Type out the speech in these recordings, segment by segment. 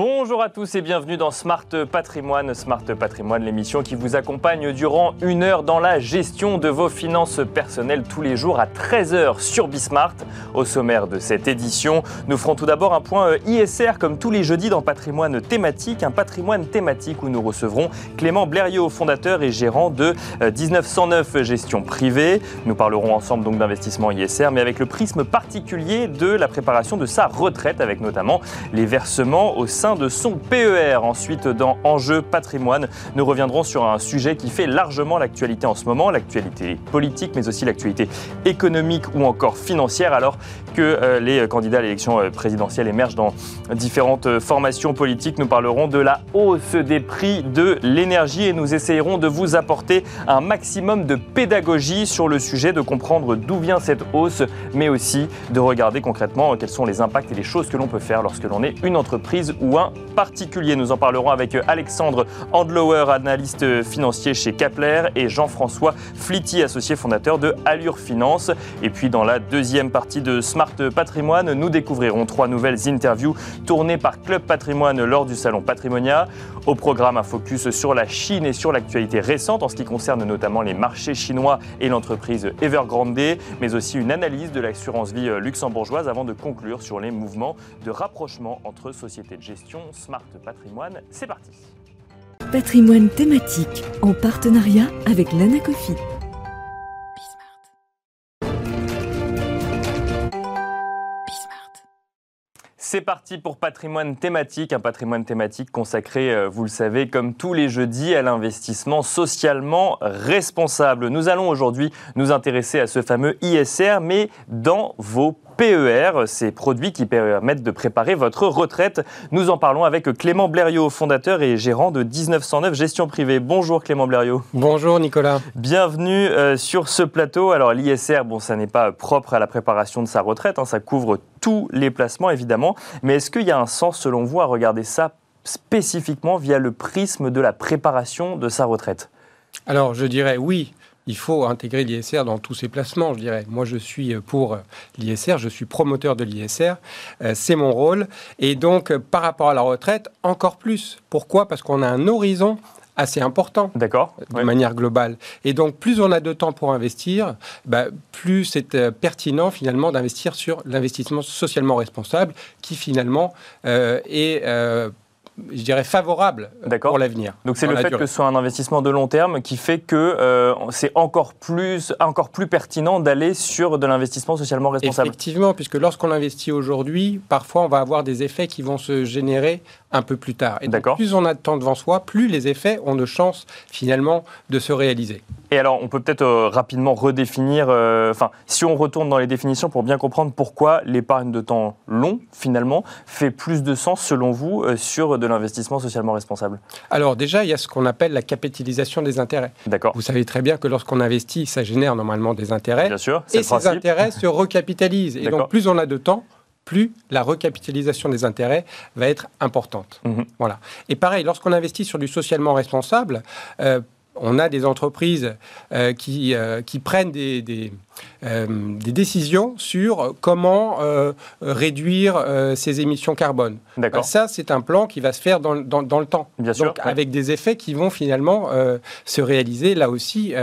born Bonjour à tous et bienvenue dans Smart Patrimoine. Smart Patrimoine, l'émission qui vous accompagne durant une heure dans la gestion de vos finances personnelles tous les jours à 13h sur Bismart. Au sommaire de cette édition, nous ferons tout d'abord un point euh, ISR comme tous les jeudis dans Patrimoine thématique, un patrimoine thématique où nous recevrons Clément Blériot, fondateur et gérant de 1909 euh, Gestion Privée. Nous parlerons ensemble donc d'investissement ISR mais avec le prisme particulier de la préparation de sa retraite avec notamment les versements au sein de son PER. Ensuite, dans Enjeu patrimoine, nous reviendrons sur un sujet qui fait largement l'actualité en ce moment, l'actualité politique, mais aussi l'actualité économique ou encore financière, alors que euh, les candidats à l'élection euh, présidentielle émergent dans différentes euh, formations politiques. Nous parlerons de la hausse des prix de l'énergie et nous essayerons de vous apporter un maximum de pédagogie sur le sujet, de comprendre d'où vient cette hausse, mais aussi de regarder concrètement quels sont les impacts et les choses que l'on peut faire lorsque l'on est une entreprise ou un particulier. Nous en parlerons avec Alexandre Andlower, analyste financier chez Kapler, et Jean-François Flitty, associé fondateur de Allure Finance. Et puis dans la deuxième partie de Smart Patrimoine, nous découvrirons trois nouvelles interviews tournées par Club Patrimoine lors du salon Patrimonia. Au programme, un focus sur la Chine et sur l'actualité récente en ce qui concerne notamment les marchés chinois et l'entreprise Evergrande, mais aussi une analyse de l'assurance vie luxembourgeoise avant de conclure sur les mouvements de rapprochement entre sociétés de gestion Smart Patrimoine. C'est parti. Patrimoine thématique en partenariat avec l'Anacofi. C'est parti pour patrimoine thématique, un patrimoine thématique consacré, euh, vous le savez, comme tous les jeudis, à l'investissement socialement responsable. Nous allons aujourd'hui nous intéresser à ce fameux ISR, mais dans vos PER, ces produits qui permettent de préparer votre retraite. Nous en parlons avec Clément Blériot, fondateur et gérant de 1909 Gestion Privée. Bonjour Clément Blériot. Bonjour Nicolas. Bienvenue euh, sur ce plateau. Alors l'ISR, bon, ça n'est pas propre à la préparation de sa retraite, hein, ça couvre tous les placements évidemment. Mais est-ce qu'il y a un sens selon vous à regarder ça spécifiquement via le prisme de la préparation de sa retraite? Alors, je dirais oui, il faut intégrer l'ISR dans tous ses placements, je dirais. Moi, je suis pour l'ISR, je suis promoteur de l'ISR, euh, c'est mon rôle. Et donc, par rapport à la retraite, encore plus. Pourquoi? Parce qu'on a un horizon assez important. D'accord. De manière globale. Et donc, plus on a de temps pour investir, bah, plus c'est euh, pertinent finalement d'investir sur l'investissement socialement responsable, qui finalement euh, est je dirais, favorable pour l'avenir. Donc c'est le fait que ce soit un investissement de long terme qui fait que euh, c'est encore plus, encore plus pertinent d'aller sur de l'investissement socialement responsable. Effectivement, puisque lorsqu'on investit aujourd'hui, parfois on va avoir des effets qui vont se générer un peu plus tard. Et donc, plus on a de temps devant soi, plus les effets ont de chances finalement de se réaliser. Et alors, on peut peut-être euh, rapidement redéfinir, euh, enfin, si on retourne dans les définitions pour bien comprendre pourquoi l'épargne de temps long, finalement, fait plus de sens, selon vous, sur de l'investissement socialement responsable Alors, déjà, il y a ce qu'on appelle la capitalisation des intérêts. D'accord. Vous savez très bien que lorsqu'on investit, ça génère normalement des intérêts. Bien sûr. Et ces intérêts se recapitalisent. Et donc, plus on a de temps, plus la recapitalisation des intérêts va être importante. Mhm. Voilà. Et pareil, lorsqu'on investit sur du socialement responsable, on a des entreprises euh, qui, euh, qui, prennent des, euh, des décisions sur comment euh, réduire euh, ces émissions carbone. D'accord. ça, c'est un plan qui va se faire dans, dans, le temps. Bien sûr. avec des effets qui vont finalement se réaliser là aussi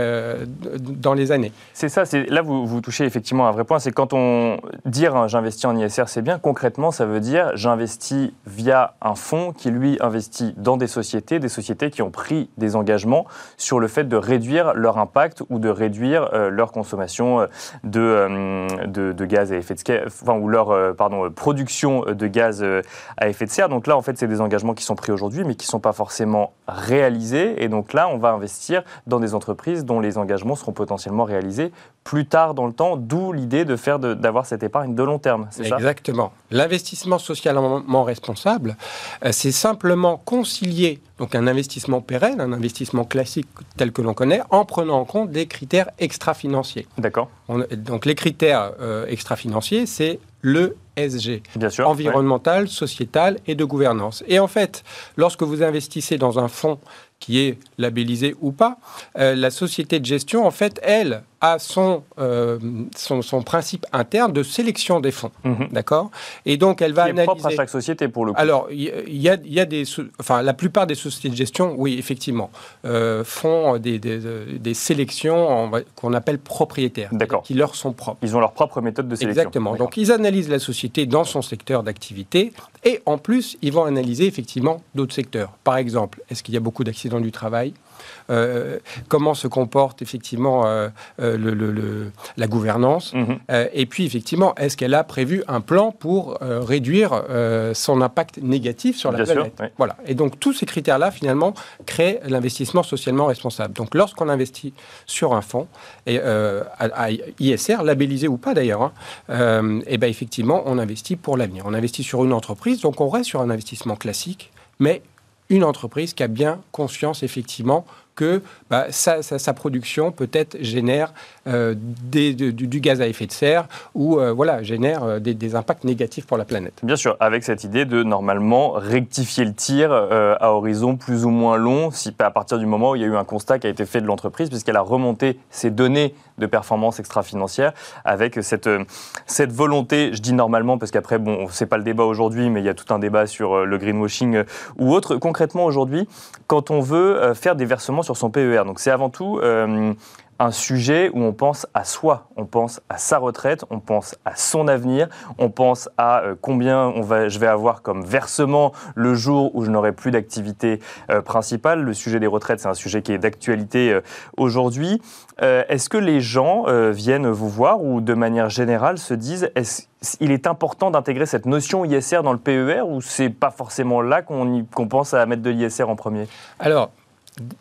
dans les années. C'est ça. Là vous, vous touchez effectivement un vrai point. C'est quand on dire hein, j'investis en ISR, c'est bien. Concrètement, ça veut dire j'investis via un fonds qui lui investit dans des sociétés, des sociétés qui ont pris des engagements sur le fait de réduire leur impact ou de réduire leur consommation euh, de, de, gaz à effet de serre, ou leur euh, pardon, production de gaz euh, à effet de serre. Donc là, en fait, c'est des engagements qui sont pris aujourd'hui, mais qui ne sont pas forcément réalisés. Et donc là, on va investir dans des entreprises dont les engagements seront potentiellement réalisés plus tard dans le temps, d'où l'idée de faire d'avoir cette épargne de long terme. C'est Exactement. L'investissement socialement responsable, c'est simplement concilier donc un investissement pérenne, un investissement classique tel que l'on connaît, en prenant en compte des critères extra-financiers. D'accord. Donc les critères euh, extra-financiers, c'est le SG, Bien sûr, environnemental, sociétal et de gouvernance. Et en fait, lorsque vous investissez dans un fonds qui est labellisé ou pas, euh, la société de gestion, en fait, elle, a son, euh, son, son, principe interne de sélection des fonds. Mhm. D'accord? Et donc, elle va Qui analyser. propre à chaque société pour le coup. Alors, il y, a, y a des. Enfin, la plupart des sociétés de gestion, oui, effectivement, euh, font des, des, des sélections qu'on appelle propriétaires. D'accord. Qui leur sont propres. Ils ont leur propre méthode de sélection. Exactement. Donc, ils analysent la société dans son secteur d'activité et en plus, ils vont analyser effectivement d'autres secteurs. Par exemple, est-ce qu'il y a beaucoup d'accidents du travail? Euh, comment se comporte effectivement euh, euh, le, la gouvernance, mhm. et puis effectivement, est-ce qu'elle a prévu un plan pour réduire son impact négatif sur la planète? Voilà. Et donc tous ces critères-là, finalement, créent l'investissement socialement responsable. Donc lorsqu'on investit sur un fonds, et, à, ISR, labellisé ou pas d'ailleurs, hein, et ben effectivement, on investit pour l'avenir. On investit sur une entreprise, donc on reste sur un investissement classique, mais une entreprise qui a bien conscience effectivement que bah, sa, production peut-être génère euh, du, gaz à effet de serre ou euh, voilà, génère euh, des, impacts négatifs pour la planète. Bien sûr, avec cette idée de normalement rectifier le tir à horizon plus ou moins long, si, à partir du moment où il y a eu un constat qui a été fait de l'entreprise, puisqu'elle a remonté ses données de performance extra-financière avec cette, cette volonté, je dis normalement parce qu'après, bon, c'est pas le débat aujourd'hui, mais il y a tout un débat sur le greenwashing ou autre. Concrètement, aujourd'hui, quand on veut faire des versements sur son PER. Donc c'est avant tout euh, un sujet où on pense à soi, on pense à sa retraite, on pense à son avenir, on pense à euh, combien on va, je vais avoir comme versement le jour où je n'aurai plus d'activité euh, principale. Le sujet des retraites, c'est un sujet qui est d'actualité aujourd'hui. Est-ce que les gens viennent vous voir ou de manière générale se disent est il est important d'intégrer cette notion ISR dans le PER ou c'est pas forcément là qu'on pense à mettre de l'ISR en premier? Alors,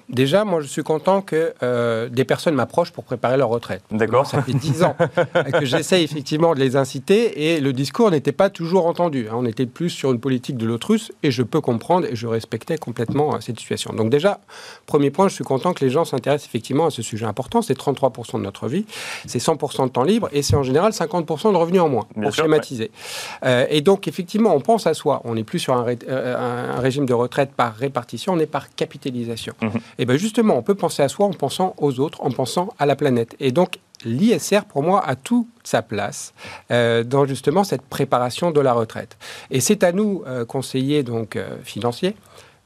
Déjà, moi, je suis content que euh, des personnes m'approchent pour préparer leur retraite. D'accord. Ça fait dix ans que j'essaie effectivement de les inciter et le discours n'était pas toujours entendu. Hein. On était plus sur une politique de l'autre et je peux comprendre et je respectais complètement euh, cette situation. Donc déjà, premier point, je suis content que les gens s'intéressent effectivement à ce sujet important. C'est 33% de notre vie, c'est 100% de temps libre et c'est en général 50% de revenus en moins, pour schématiser. Euh, et donc, effectivement, on pense à soi. On n'est plus sur un, un, régime de retraite par répartition, on est par capitalisation. Et bien justement, on peut penser à soi en pensant aux autres, en pensant à la planète. Et donc, l'ISR, pour moi, a toute sa place euh, dans justement cette préparation de la retraite. Et c'est à nous, euh, conseillers donc, euh, financiers,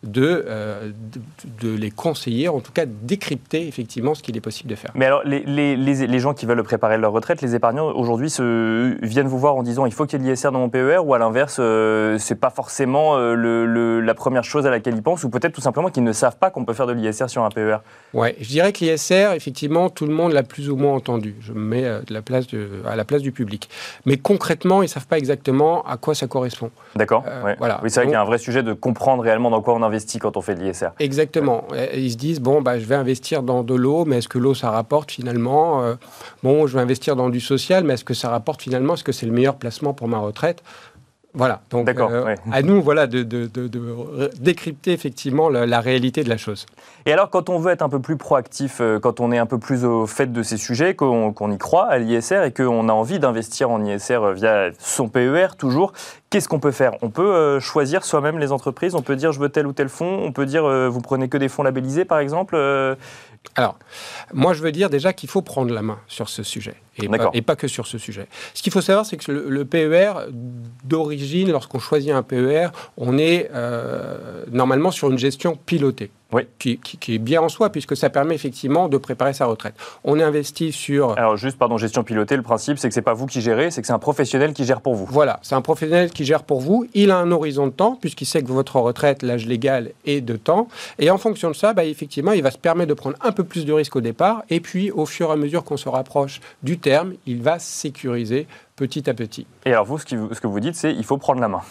euh, de, de, les conseiller, en tout cas décrypter effectivement ce qu'il est possible de faire. Mais alors, les, les, les, gens qui veulent préparer leur retraite, les épargnants, aujourd'hui, viennent vous voir en disant il faut qu'il y ait l'ISR dans mon PER, ou à l'inverse, euh, c'est pas forcément euh, le, la première chose à laquelle ils pensent, ou peut-être tout simplement qu'ils ne savent pas qu'on peut faire de l'ISR sur un PER Ouais, je dirais que l'ISR, effectivement, tout le monde l'a plus ou moins entendu. Je me mets de la place de, à la place du public. Mais concrètement, ils ne savent pas exactement à quoi ça correspond. D'accord. voilà. Oui, c'est vrai qu'il y a un vrai sujet de comprendre réellement dans quoi on investit quand on fait de l'ISR. Exactement. Ils se disent, bon, bah, je vais investir dans de l'eau, mais est-ce que l'eau, ça rapporte finalement euh, Bon, je vais investir dans du social, mais est-ce que ça rapporte finalement Est-ce que c'est le meilleur placement pour ma retraite? Voilà, donc euh, à nous voilà, de, décrypter effectivement la, réalité de la chose. Et alors quand on veut être un peu plus proactif, euh, quand on est un peu plus au fait de ces sujets, qu'on y croit à l'ISR et qu'on a envie d'investir en ISR via son PER toujours, qu'est-ce qu'on peut faire? On peut euh, choisir soi-même les entreprises, on peut dire je veux tel ou tel fonds, on peut dire vous prenez que des fonds labellisés par exemple alors, moi, je veux dire déjà qu'il faut prendre la main sur ce sujet, et, pas, et pas, que sur ce sujet. Ce qu'il faut savoir, c'est que le, PER, d'origine, lorsqu'on choisit un PER, on est euh, normalement sur une gestion pilotée oui. qui, qui, est bien en soi, puisque ça permet effectivement de préparer sa retraite. On investit sur... Alors juste, pardon, gestion pilotée, le principe, c'est que c'est pas vous qui gérez, c'est que c'est un professionnel qui gère pour vous. Voilà, c'est un professionnel qui gère pour vous. Il a un horizon de temps, puisqu'il sait que votre retraite, l'âge légal est de temps. Et en fonction de ça, bah, effectivement, il va se permettre de prendre un peu plus de risques au départ. Et puis, au fur et à mesure qu'on se rapproche du terme, il va sécuriser petit à petit. Et alors vous, ce, que vous dites, c'est il faut prendre la main.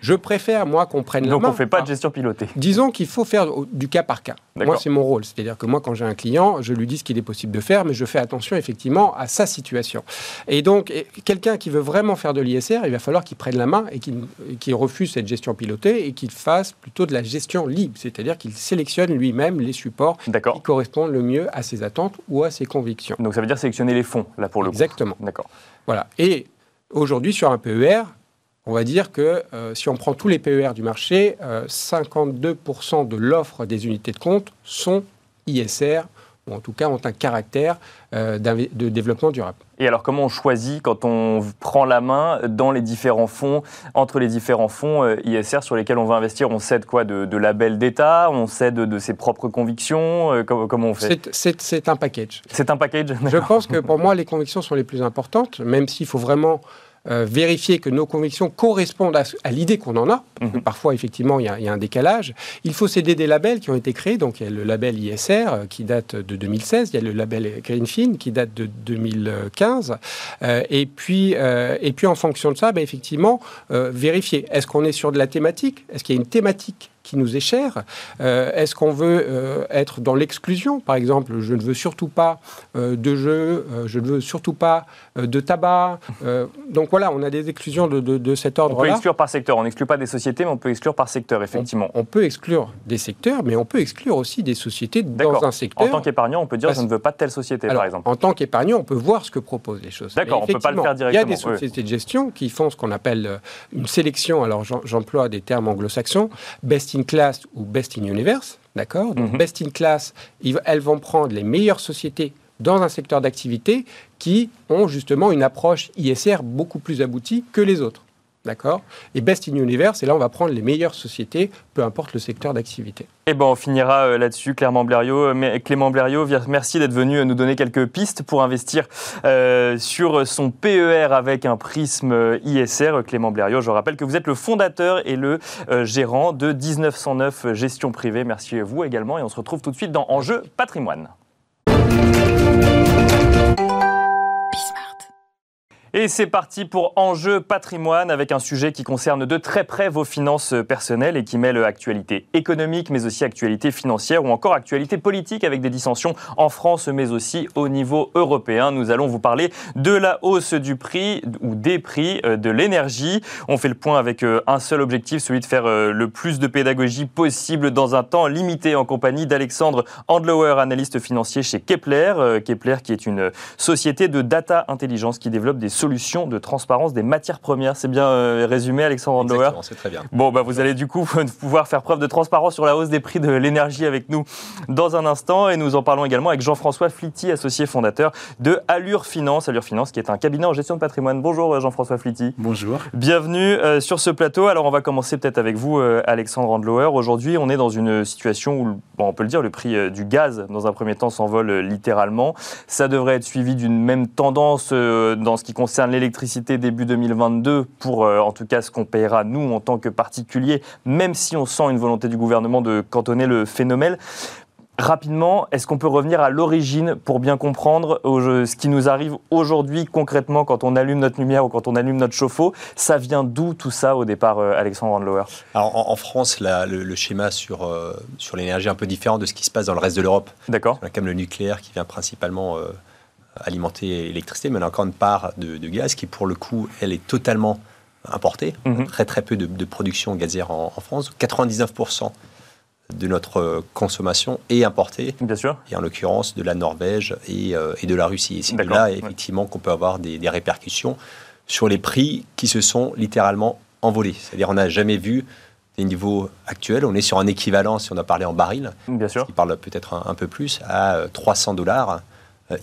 Je préfère, moi, qu'on prenne la main. Donc on ne fait pas de gestion pilotée. Disons qu'il faut faire du cas par cas. Moi, c'est mon rôle. C'est-à-dire que moi, quand j'ai un client, je lui dis ce qu'il est possible de faire, mais je fais attention, effectivement, à sa situation. Et donc, quelqu'un qui veut vraiment faire de l'ISR, il va falloir qu'il prenne la main et qu'il refuse cette gestion pilotée et qu'il fasse plutôt de la gestion libre. C'est-à-dire qu'il sélectionne lui-même les supports qui correspondent le mieux à ses attentes ou à ses convictions. Donc ça veut dire sélectionner les fonds, là, pour le Exactement. D'accord. Voilà. Et aujourd'hui, sur un PER, on va dire que euh, si on prend tous les PER du marché, 52% euh, de l'offre des unités de compte sont ISR ou en tout cas ont un caractère de développement durable. Et alors, comment on choisit quand on prend la main dans les différents fonds, entre les différents fonds ISR sur lesquels on va investir? On cède quoi? De, de labels d'État? On cède de, ses propres convictions? Comment, on fait? C'est un package. C'est un package Je pense que pour moi, les convictions sont les plus importantes, même s'il faut vraiment euh, vérifier que nos convictions correspondent à, l'idée qu'on en a. Mhm. Parfois, effectivement, il y, a, un décalage. Il faut s'aider des labels qui ont été créés. Donc, il y a le label ISR euh, qui date de 2016. Il y a le label Greenfin qui date de 2015. Euh, et, puis, et puis, en fonction de ça, ben, effectivement, vérifier. Est-ce qu'on est sur de la thématique? Est-ce qu'il y a une thématique qui nous est cher euh, Est-ce qu'on veut euh, être dans l'exclusion? Par exemple, je ne veux surtout pas euh, de jeux, je ne veux surtout pas de tabac. donc voilà, on a des exclusions de, de, cet ordre-là. On peut exclure par secteur. On n'exclut pas des sociétés, mais on peut exclure par secteur, effectivement. On, peut exclure des secteurs, mais on peut exclure aussi des sociétés dans un secteur. En tant qu'épargnant, on peut dire je ne veux pas de telle société, par exemple. En tant qu'épargnant, on peut voir ce que proposent les choses. D'accord, on ne peut pas le faire directement. Il y a des sociétés de gestion qui font ce qu'on appelle une sélection. Alors j'emploie des termes anglo-saxons. Best in class ou best in universe, d'accord Donc mhm. best in class, elles vont prendre les meilleures sociétés dans un secteur d'activité qui ont justement une approche ISR beaucoup plus aboutie que les autres. D'accord Et Best in Universe, et là, on va prendre les meilleures sociétés, peu importe le secteur d'activité. Et eh ben, on finira euh, là-dessus, Clément Blériot. Euh, Clément Blériot, merci d'être venu euh, nous donner quelques pistes pour investir sur son PER avec un prisme ISR. Clément Blériot, je rappelle que vous êtes le fondateur et le gérant de 1909 Gestion Privée. Merci à vous également, et on se retrouve tout de suite dans Enjeu Patrimoine. Et c'est parti pour Enjeu patrimoine avec un sujet qui concerne de très près vos finances personnelles et qui mêle actualité économique mais aussi actualité financière ou encore actualité politique avec des dissensions en France mais aussi au niveau européen. Nous allons vous parler de la hausse du prix ou des prix euh, de l'énergie. On fait le point avec euh, un seul objectif, celui de faire euh, le plus de pédagogie possible dans un temps limité en compagnie d'Alexandre Andlauer, analyste financier chez Kepler. Kepler qui est une société de data intelligence qui développe des solution de transparence des matières premières. C'est bien euh, résumé, Alexandre Andauer c'est très bien. Bon, bah, vous allez du coup pouvoir faire preuve de transparence sur la hausse des prix de l'énergie avec nous dans un instant. Et nous en parlons également avec Jean-François Flitty, associé fondateur de Allure Finance. Allure Finance, qui est un cabinet en gestion de patrimoine. Bonjour euh, Jean-François Flitty. Bonjour. Bienvenue euh, sur ce plateau. Alors, on va commencer peut-être avec vous, Alexandre Andlauer. Aujourd'hui, on est dans une situation où, on peut le dire, le prix du gaz, dans un premier temps, s'envole littéralement. Ça devrait être suivi d'une même tendance dans ce qui concerne concerne l'électricité début 2022 pour euh, en tout cas ce qu'on payera nous en tant que particuliers, même si on sent une volonté du gouvernement de cantonner le phénomène. Rapidement, est-ce qu'on peut revenir à l'origine pour bien comprendre ce qui nous arrive aujourd'hui concrètement quand on allume notre lumière ou quand on allume notre chauffe-eau? Ça vient d'où tout ça au départ, euh, Alexandre Randlower Alors en, France, le, schéma sur, euh, sur l'énergie est un peu différent de ce qui se passe dans le reste de l'Europe. D'accord. On a quand même le nucléaire qui vient principalement alimenter l'électricité, mais on a encore une part de, gaz qui, pour le coup, elle est totalement importée. Mhm. Très très peu de, production gazière en, France. 99% de notre euh, consommation est importée. Bien sûr. Et en l'occurrence de la Norvège et, euh, de la Russie. Et c'est là, effectivement, qu'on peut avoir des, répercussions sur les prix qui se sont littéralement envolés. C'est-à-dire, on n'a jamais vu des niveaux actuels. On est sur un équivalent, si on a parlé en baril, Bien sûr. qui parle peut-être un, un, peu plus, à 300 euh, dollars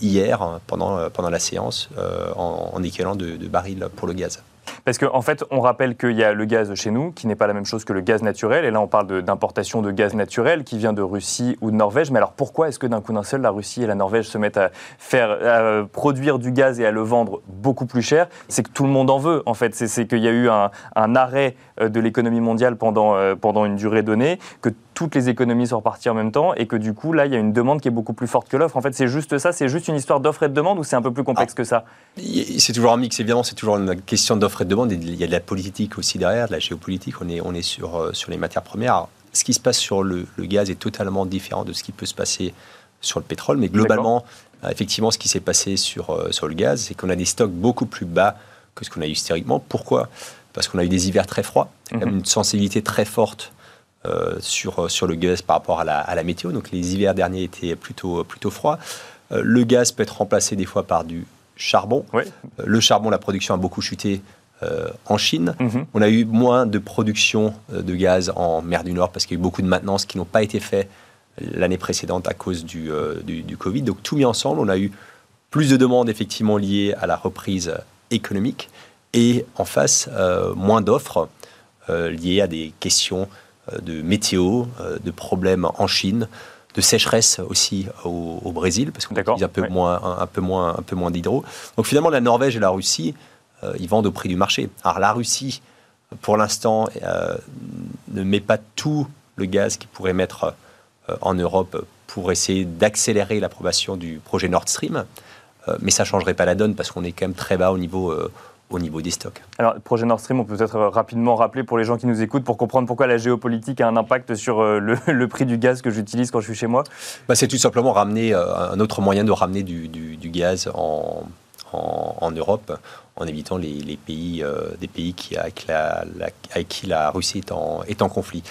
hier pendant, euh, pendant la séance euh, en, en équivalent de, de baril pour le gaz. Parce qu'en en fait, on rappelle qu'il y a le gaz chez nous, qui n'est pas la même chose que le gaz naturel. Et là, on parle d'importation de, gaz naturel qui vient de Russie ou de Norvège. Mais alors, pourquoi est-ce que d'un coup d'un seul, la Russie et la Norvège se mettent à faire produire du gaz et à le vendre beaucoup plus cher? C'est que tout le monde en veut, en fait. C'est qu'il y a eu un, un arrêt de l'économie mondiale pendant, pendant une durée donnée, que toutes les économies sont reparties en même temps et que du coup, là, il y a une demande qui est beaucoup plus forte que l'offre. En fait, c'est juste ça, c'est juste une histoire d'offre et de demande ou c'est un peu plus complexe ah. que ça? C'est toujours un mix, évidemment, c'est toujours une question d'offre et de demande. Il y a de la politique aussi derrière, de la géopolitique. On est, on est sur, euh, sur les matières premières. ce qui se passe sur le, gaz est totalement différent de ce qui peut se passer sur le pétrole, mais globalement, euh, effectivement, ce qui s'est passé sur, euh, sur le gaz, c'est qu'on a des stocks beaucoup plus bas que ce qu'on a eu historiquement. Pourquoi? Parce qu'on a eu des hivers très froids, mhm. une sensibilité très forte sur, euh, sur le gaz par rapport à la, à la, météo. Donc les hivers derniers étaient plutôt, plutôt froids. Euh, le gaz peut être remplacé des fois par du charbon. le charbon, la production a beaucoup chuté en Chine. Mhm. On a eu moins de production de gaz en mer du Nord parce qu'il y a eu beaucoup de maintenance qui n'ont pas été faites l'année précédente à cause du, du, du, Covid. Donc tout mis ensemble, on a eu plus de demandes effectivement liées à la reprise économique et en face, moins d'offres liées à des questions de météo, de problèmes en Chine, de sécheresse aussi au, Brésil, parce qu'on utilise un peu, moins, un, peu moins, un peu moins d'hydro. Donc finalement, la Norvège et la Russie, euh, ils vendent au prix du marché. Alors la Russie, pour l'instant, euh, ne met pas tout le gaz qu'il pourrait mettre euh, en Europe pour essayer d'accélérer l'approbation du projet Nord Stream. mais ça ne changerait pas la donne parce qu'on est quand même très bas au niveau au niveau des stocks. Alors, le projet Nord Stream, on peut peut-être rapidement rappeler pour les gens qui nous écoutent pour comprendre pourquoi la géopolitique a un impact sur euh, le, prix du gaz que j'utilise quand je suis chez moi bah, C'est tout simplement ramener euh, un autre moyen de ramener du, gaz en, en, Europe en évitant les, pays, euh, des pays qui, avec, la, avec, qui la Russie est en, est en conflit.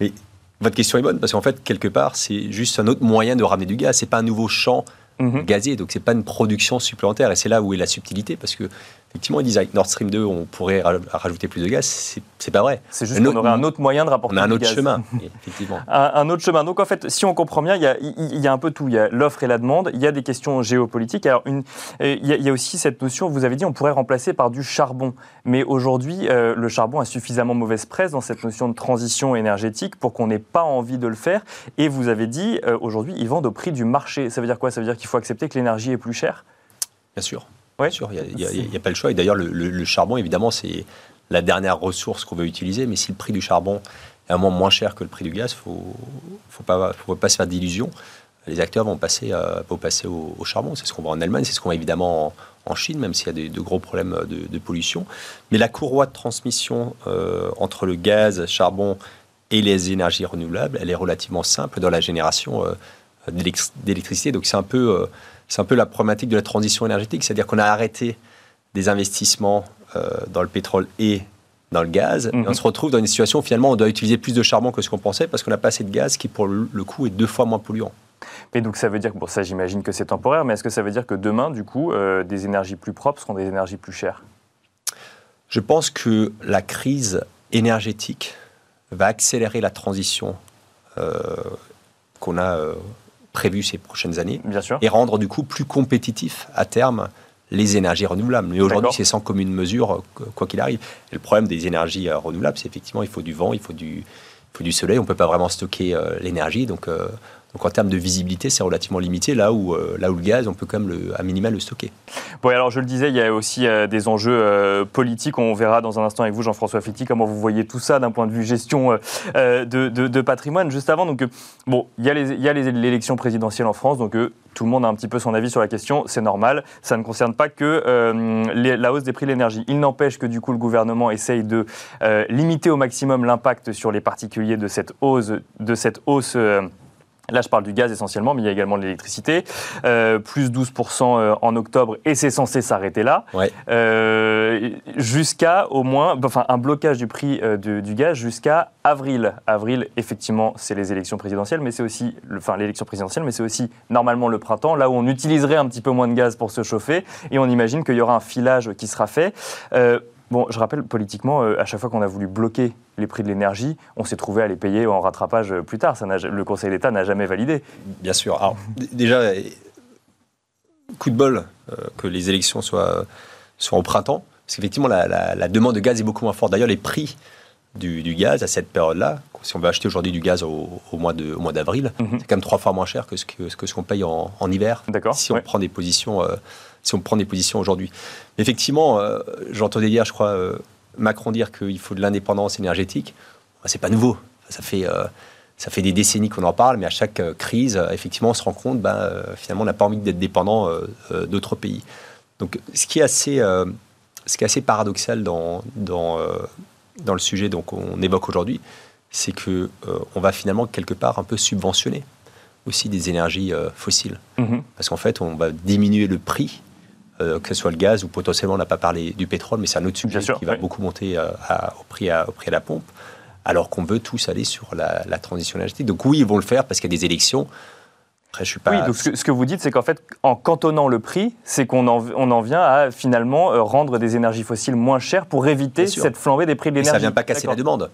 Mais votre question est bonne parce qu'en fait, quelque part, c'est juste un autre moyen de ramener du gaz. C'est pas un nouveau champ mhm. gazier, donc c'est pas une production supplémentaire. Et c'est là où est la subtilité parce que Effectivement, ils disent avec Nord Stream 2, on pourrait rajouter plus de gaz. C'est pas vrai. C'est juste qu'on aurait un autre moyen de rapporter On a un autre gaz. chemin, effectivement. un, autre chemin. Donc en fait, si on comprend bien, il y a, il y a un peu tout. Il y a l'offre et la demande. Il y a des questions géopolitiques. Alors une, il, y a, aussi cette notion. Vous avez dit, on pourrait remplacer par du charbon. Mais aujourd'hui, euh, le charbon a suffisamment mauvaise presse dans cette notion de transition énergétique pour qu'on n'ait pas envie de le faire. Et vous avez dit, euh, aujourd'hui, ils vendent au prix du marché. Ça veut dire quoi? Ça veut dire qu'il faut accepter que l'énergie est plus chère? Bien sûr. Bien sûr, il n'y a, pas le choix. Et d'ailleurs, le, charbon, évidemment, c'est la dernière ressource qu'on veut utiliser. Mais si le prix du charbon est un moment moins cher que le prix du gaz, il ne faut, pas, faut pas se faire d'illusions. Les acteurs vont passer, euh, passer au, charbon. C'est ce qu'on voit en Allemagne, c'est ce qu'on voit évidemment en, Chine, même s'il y a de, gros problèmes de, pollution. Mais la courroie de transmission euh, entre le gaz, charbon et les énergies renouvelables, elle est relativement simple dans la génération euh, d'électricité. Donc c'est un peu c'est un peu la problématique de la transition énergétique, c'est-à-dire qu'on a arrêté des investissements euh, dans le pétrole et dans le gaz, et on mhm. se retrouve dans une situation où finalement on doit utiliser plus de charbon que ce qu'on pensait parce qu'on n'a pas assez de gaz qui pour le coup est deux fois moins polluant. Mais donc ça veut dire que, bon ça j'imagine que c'est temporaire, mais est-ce que ça veut dire que demain du coup euh, des énergies plus propres seront des énergies plus chères? Je pense que la crise énergétique va accélérer la transition euh, qu'on a prévu ces prochaines années. Bien sûr. Et rendre du coup plus compétitif à terme les énergies renouvelables. Mais aujourd'hui, c'est sans commune mesure, quoi qu'il arrive. Et le problème des énergies euh, renouvelables, c'est effectivement, il faut du vent, il faut du, il faut du soleil, on ne peut pas vraiment stocker euh, l'énergie. Donc, euh, donc en termes de visibilité, c'est relativement limité, là où, euh, là où le gaz, on peut quand même à minima le stocker. Bon, alors je le disais, il y a aussi euh, des enjeux euh, politiques. On verra dans un instant avec vous, Jean-François Fitti, comment vous voyez tout ça d'un point de vue gestion de, de, patrimoine. Juste avant, donc, bon, il y a l'élection présidentielle en France, donc tout le monde a un petit peu son avis sur la question, c'est normal. Ça ne concerne pas que la hausse des prix de l'énergie. Il n'empêche que du coup, le gouvernement essaye de limiter au maximum l'impact sur les particuliers de cette hausse. De cette hausse Là, je parle du gaz essentiellement, mais il y a également de l'électricité. Euh, plus 12% euh, en octobre, et c'est censé s'arrêter là. Euh, jusqu'à au moins, enfin, un blocage du prix du gaz jusqu'à avril. Avril, effectivement, c'est les élections présidentielles, mais c'est aussi, enfin, l'élection présidentielle, mais c'est aussi normalement le printemps, là où on utiliserait un petit peu moins de gaz pour se chauffer, et on imagine qu'il y aura un filage qui sera fait. Bon, je rappelle, politiquement, euh, à chaque fois qu'on a voulu bloquer les prix de l'énergie, on s'est trouvé à les payer en rattrapage euh, plus tard. Ça le Conseil d'État n'a jamais validé. Bien sûr. Alors, déjà, coup de bol euh, que les élections soient, soient au printemps, parce qu'effectivement, la, demande de gaz est beaucoup moins forte. D'ailleurs, les prix du, gaz à cette période-là, si on veut acheter aujourd'hui du gaz au, mois d'avril, mhm. c'est quand même trois fois moins cher que ce qu'on que, ce qu'on paye en, hiver. Si on prend des positions si on prend des positions aujourd'hui. Effectivement, euh, j'entendais hier, je crois, euh, Macron dire qu'il faut de l'indépendance énergétique. Ce c'est pas nouveau. Ça fait, euh, ça fait des décennies qu'on en parle, mais à chaque crise, effectivement, on se rend compte, ben, finalement, on n'a pas envie d'être dépendant d'autres pays. Donc, ce qui est assez, ce qui est assez paradoxal dans, dans, dans le sujet qu'on évoque aujourd'hui, c'est que on va finalement quelque part un peu subventionner aussi des énergies fossiles. Mm-hmm. Parce qu'en fait, on va diminuer le prix euh, que ce soit le gaz ou potentiellement, on n'a pas parlé du pétrole, mais c'est un autre sujet qui va beaucoup monter euh, au, prix à, au prix à la pompe, alors qu'on veut tous aller sur la, transition énergétique. Donc oui, ils vont le faire parce qu'il y a des élections. Après, je suis pas... Oui, donc ce que, vous dites, c'est qu'en fait, en cantonnant le prix, c'est qu'on en, on en vient à finalement euh, rendre des énergies fossiles moins chères pour éviter cette flambée des prix de l'énergie. Ça ne vient pas casser la demande.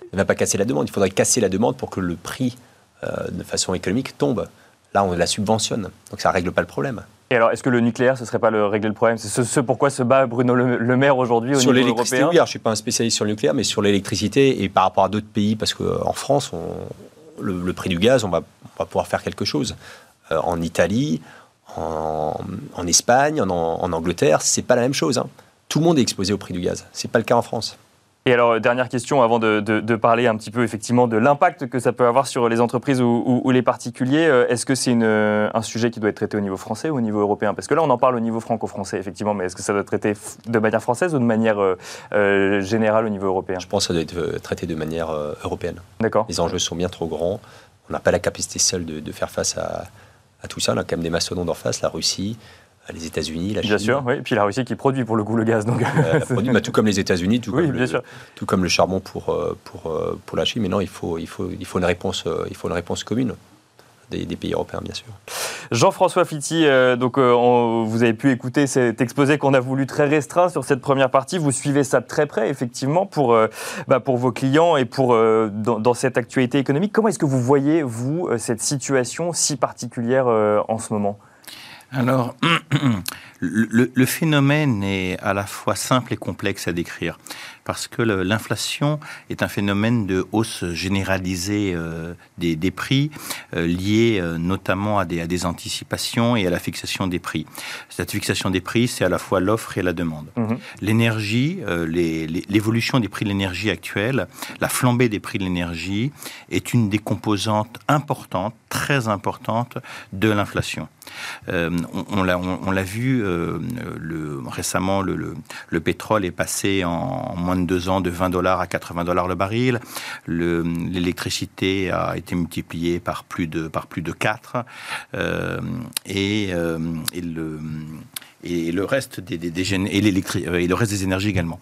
Ça ne vient pas casser la demande. Il faudrait casser la demande pour que le prix de façon économique tombe. Là, on la subventionne. Donc ça ne règle pas le problème. Et alors, est-ce que le nucléaire, ce ne serait pas le régler le problème? C'est ce, pourquoi se bat Bruno Le, Maire aujourd'hui au sur niveau européen? oui, je ne suis pas un spécialiste sur le nucléaire, mais sur l'électricité et par rapport à d'autres pays, parce qu'en France, le, prix du gaz, on va, pouvoir faire quelque chose. Euh, en Italie, en, Espagne, en, en Angleterre, c'est pas la même chose. Hein. Tout le monde est exposé au prix du gaz. C'est pas le cas en France. Et alors, dernière question avant de, parler un petit peu effectivement de l'impact que ça peut avoir sur les entreprises ou, les particuliers. Euh, est-ce que c'est un sujet qui doit être traité au niveau français ou au niveau européen? Parce que là, on en parle au niveau franco-français, effectivement, mais est-ce que ça doit être traité de manière française ou de manière euh, euh, générale au niveau européen? Je pense que ça doit être traité de manière européenne. D'accord. Les enjeux sont bien trop grands. On n'a pas la capacité seule de, faire face à, à, tout ça. On a quand même des mastodontes en face, la Russie, les États-Unis, la Chine. Bien sûr, oui. Et puis la Russie qui produit pour le coup le gaz. Donc... Euh, produit, bah, tout comme les États-Unis, tout, comme le, tout comme le charbon pour, euh, pour, euh, pour la Chine. Mais non, il faut, il faut, il faut, une, réponse, il faut une réponse commune. Des, pays européens, bien sûr. Jean-François Fitti, donc vous avez pu écouter cet exposé qu'on a voulu très restreint sur cette première partie. Vous suivez ça de très près, effectivement, pour, bah, pour vos clients et pour dans, dans, cette actualité économique. Comment est-ce que vous voyez, vous, cette situation si particulière en ce moment? Alors, le, phénomène est à la fois simple et complexe à décrire parce que l'inflation est un phénomène de hausse généralisée euh, des, prix, euh, lié euh, notamment à des, à des, anticipations et à la fixation des prix. Cette fixation des prix, c'est à la fois l'offre et la demande. Mhm. L'énergie, l'évolution des prix de l'énergie actuelle, la flambée des prix de l'énergie est une des composantes importantes, très importantes de l'inflation. On, on l'a vu le, récemment, le, le, pétrole est passé en, moins deux ans de 20 dollars à 80 dollars le baril. L'électricité a été multipliée par plus de, par plus de 4. Euh, et, euh, et le et le reste des, des, des et, euh, et le reste des énergies également.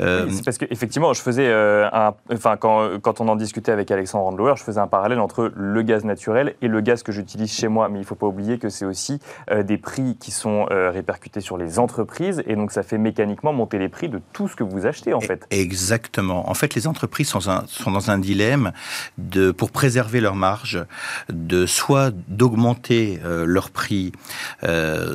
Euh, c'est parce qu'effectivement, je faisais euh, un, enfin quand, quand, on en discutait avec Alexandre Randlower, je faisais un parallèle entre le gaz naturel et le gaz que j'utilise chez moi. Mais il ne faut pas oublier que c'est aussi des prix qui sont répercutés sur les entreprises et donc ça fait mécaniquement monter les prix de tout ce que vous achetez en fait. Exactement. En fait, les entreprises sont, sont dans un dilemme de pour préserver leur marge, de soit d'augmenter leur prix,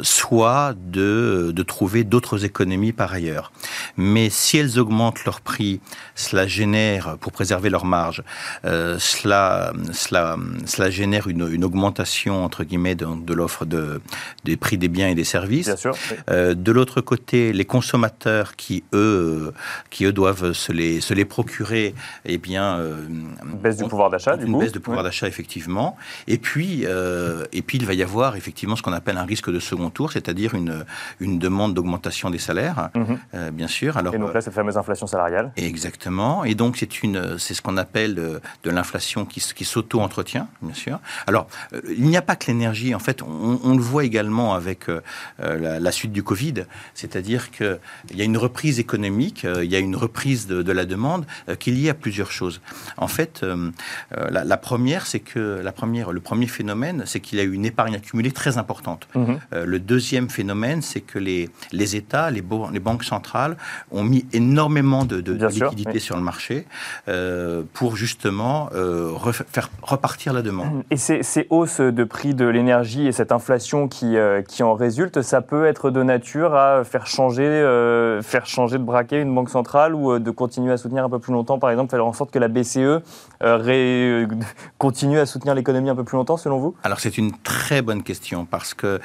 soit de, de trouver d'autres économies par ailleurs. Mais si elles augmentent leur prix, cela génère, pour préserver leur marge, euh, cela, cela, cela génère une, une augmentation, entre guillemets, de, de l'offre de, des prix des biens et des services. Bien sûr, euh, de l'autre côté, les consommateurs qui, eux, qui, eux doivent se les, se les procurer, eh bien... Euh, une baisse du pouvoir d'achat, du Une baisse de pouvoir d'achat, effectivement. Et puis, euh, et puis, il va y avoir, effectivement, ce qu'on appelle un risque de second tour, c'est-à-dire une, une demande d'augmentation des salaires, mhm. euh, bien sûr. Alors, et donc là, cette fameuse inflation salariale Exactement. Et donc, c'est une, c'est ce qu'on appelle de, l'inflation qui, qui s'auto-entretient, bien sûr. Alors, euh, il n'y a pas que l'énergie. En fait, on, le voit également avec euh, la, suite du Covid, c'est-à-dire qu'il y a une reprise économique, il y a une reprise de, la demande qui est liée à plusieurs choses. En fait, la, première, c'est que la première, le premier phénomène, c'est qu'il y a eu une épargne accumulée très importante. Mhm. le deuxième phénomène, c'est que les, les États, les, les, banques centrales ont mis énormément de, de, liquidités sur le marché euh, pour justement euh, faire repartir la demande. Et ces, ces hausses de prix de l'énergie et cette inflation qui, euh, qui en résulte, ça peut être de nature à faire changer, faire changer de braquet une banque centrale ou de continuer à soutenir un peu plus longtemps, par exemple, faire en sorte que la BCE continue à soutenir l'économie un peu plus longtemps, selon vous? Alors c'est une très bonne question parce que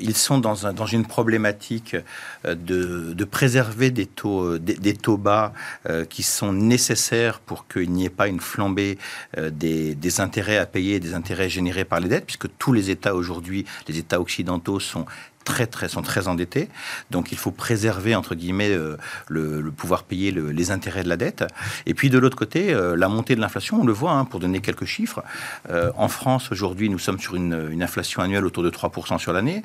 ils sont dans, un, dans une problématique euh, de, préserver des taux, euh, des, taux bas euh, qui sont nécessaires pour qu'il n'y ait pas une flambée des, intérêts à payer, des intérêts générés par les dettes, puisque tous les États aujourd'hui, les États occidentaux sont très, très, sont très endettés. Donc il faut préserver, entre guillemets, euh, le, pouvoir payer les intérêts de la dette. Et puis de l'autre côté, euh, la montée de l'inflation, on le voit, hein, pour donner quelques chiffres. Euh, en France, aujourd'hui, nous sommes sur une, inflation annuelle autour de 3% sur l'année.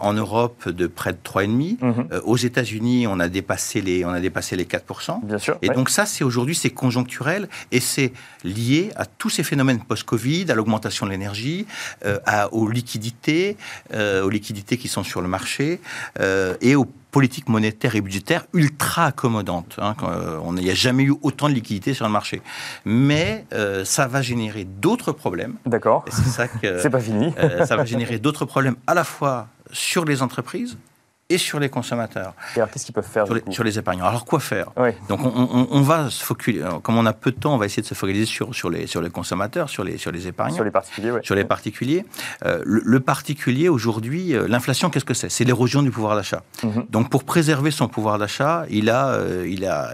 en Europe, de près de 3,5%. Mhm. aux États-Unis, on, a dépassé les, on a dépassé les 4%. Bien sûr. Et donc ça, c'est aujourd'hui, c'est conjoncturel et c'est lié à tous ces phénomènes post-Covid, à l'augmentation de l'énergie, aux liquidités, aux liquidités qui sont sur le marché euh, et au politique monétaire et budgétaire ultra accommodante. Hein, il n'y a jamais eu autant de liquidités sur le marché. Mais ça va générer d'autres problèmes. D'accord. C'est pas fini. ça va générer d'autres problèmes à la fois sur les entreprises et sur les consommateurs. Et alors, qu'est-ce qu'ils peuvent faire sur les, sur les, épargnants Alors, quoi faire Donc, on, va se focaliser, comme on a peu de temps, on va essayer de se focaliser sur, sur, les, sur les consommateurs, sur les, sur les épargnants. Sur les particuliers, oui. Sur les particuliers. Euh, le, particulier, aujourd'hui, euh, l'inflation, qu'est-ce que c'est? C'est l'érosion du pouvoir d'achat. Mhm. Donc, pour préserver son pouvoir d'achat, il a, euh, il a,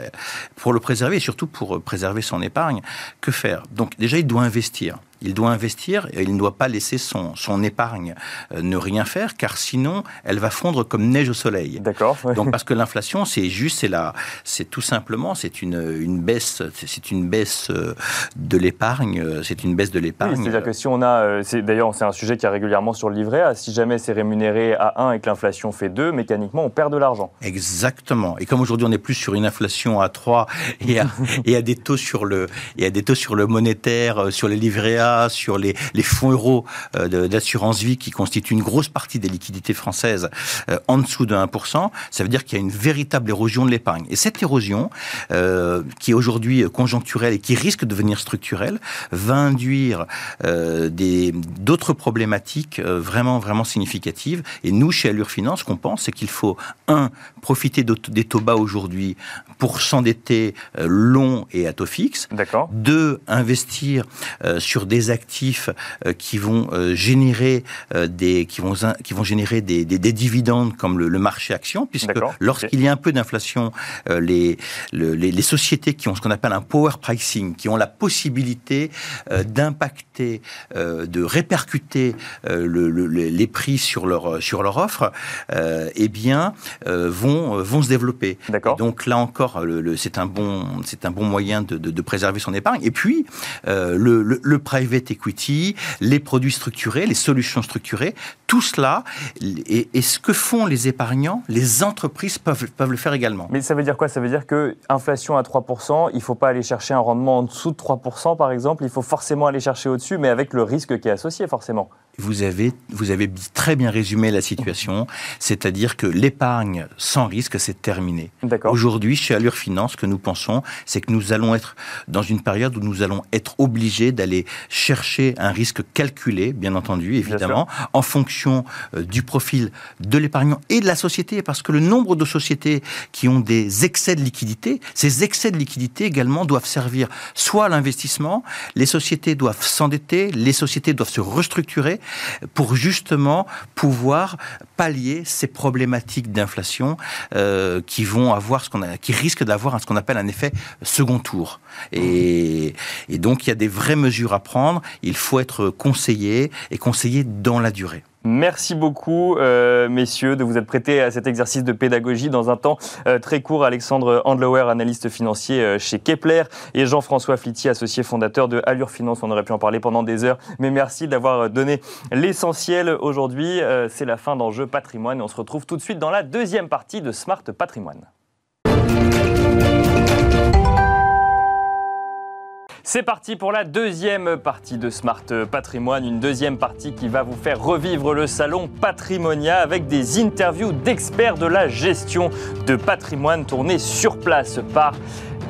pour le préserver et surtout pour préserver son épargne, que faire? Donc, déjà, il doit investir il doit investir et il ne doit pas laisser son, son épargne euh, ne rien faire, car sinon, elle va fondre comme neige au soleil. D'accord. Donc, parce que l'inflation, c'est juste, c'est là, c'est tout simplement, c'est une, une baisse, c'est une baisse euh, de l'épargne, euh, c'est une baisse de l'épargne. c'est-à-dire que si on a, d'ailleurs, c'est un sujet qui est régulièrement sur le livret A, si jamais c'est rémunéré à 1 et que l'inflation fait 2, mécaniquement, on perd de l'argent. Exactement. Et comme aujourd'hui, on est plus sur une inflation à 3 et à, et à des taux sur le, et à des taux sur le monétaire, sur les livrets A, sur les, fonds euros euh, d'assurance vie qui constituent une grosse partie des liquidités françaises euh, en dessous de 1%, ça veut dire qu'il y a une véritable érosion de l'épargne. Et cette érosion, euh, qui est aujourd'hui conjoncturelle et qui risque de devenir structurelle, va induire d'autres problématiques vraiment, vraiment significatives. Et nous, chez Allure Finance, ce qu'on pense, c'est qu'il faut, un, profiter des taux bas aujourd'hui pour s'endetter long et à taux fixe. D'accord. Deux, investir sur des actifs euh, qui vont euh, générer euh, des qui vont qui vont générer des, des, dividendes comme le, marché action puisque lorsqu'il y a un peu d'inflation les, les, les sociétés qui ont ce qu'on appelle un power pricing qui ont la possibilité d'impacter de répercuter le, les prix sur leur sur leur offre eh bien vont vont se développer. Donc là encore c'est un bon c'est un bon moyen de, de, préserver son épargne. Et puis le, le private equity, les produits structurés, les solutions structurées, tout cela, et, ce que font les épargnants, les entreprises peuvent, peuvent le faire également. Mais ça veut dire quoi? Ça veut dire que inflation à 3%, il ne faut pas aller chercher un rendement en dessous de 3%, par exemple, il faut forcément aller chercher au-dessus, mais avec le risque qui est associé, forcément. Vous avez, vous avez très bien résumé la situation, c'est-à-dire que l'épargne sans risque, c'est terminé. Aujourd'hui, chez Allure Finance, ce que nous pensons, c'est que nous allons être dans une période où nous allons être obligés d'aller chercher un risque calculé, bien entendu, évidemment, en fonction euh, du profil de l'épargnant et de la société, parce que le nombre de sociétés qui ont des excès de liquidité, ces excès de liquidité également doivent servir soit à l'investissement, les sociétés doivent s'endetter, les sociétés doivent se restructurer pour justement pouvoir pallier ces problématiques d'inflation euh, qui vont avoir qui risquent d'avoir ce qu'on appelle un effet second tour. Et donc il y a des vraies mesures à prendre. Il faut être conseillé et conseillé dans la durée. Merci beaucoup, euh, messieurs, de vous être prêtés à cet exercice de pédagogie dans un temps euh, très court. Alexandre Handlauer, analyste financier euh, chez Kepler, et Jean-François Flitti, associé fondateur de Allure Finance. On aurait pu en parler pendant des heures, mais merci d'avoir donné l'essentiel aujourd'hui. C'est la fin d'Enjeu Patrimoine. On se retrouve tout de suite dans la deuxième partie de Smart Patrimoine. C'est parti pour la deuxième partie de Smart Patrimoine, une deuxième partie qui va vous faire revivre le salon Patrimonia avec des interviews d'experts de la gestion de patrimoine tournées sur place par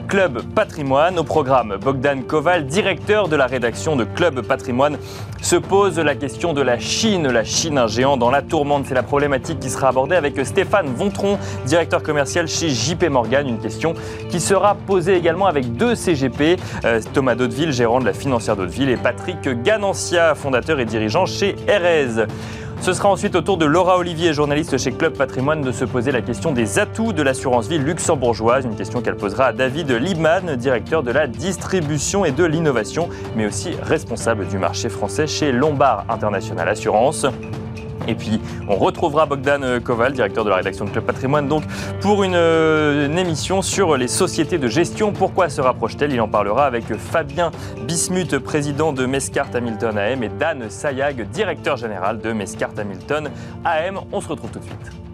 Club Patrimoine. Au programme, Bogdan Koval, directeur de la rédaction de Club Patrimoine, se pose la question de la Chine. La Chine, un géant dans la tourmente, c'est la problématique qui sera abordée avec Stéphane Vontron, directeur commercial chez JP Morgan. Une question qui sera posée également avec deux CGP, euh, Thomas Daudeville, gérant de la financière Daudeville, et Patrick Ganancia, fondateur et dirigeant chez Erez. Ce sera ensuite au tour de Laura Olivier, journaliste chez Club Patrimoine, de se poser la question des atouts de l'assurance vie luxembourgeoise, une question qu'elle posera à David Liebman, directeur de la distribution et de l'innovation, mais aussi responsable du marché français chez Lombard International Assurance. Et puis, on retrouvera Bogdan Koval, directeur de la rédaction de Club Patrimoine, donc pour une, euh, émission sur les sociétés de gestion. Pourquoi se rapproche-t-elle? Il en parlera avec Fabien Bismuth, président de Mescart Hamilton AM, et Dan Sayag, directeur général de Mescart Hamilton AM. On se retrouve tout de suite.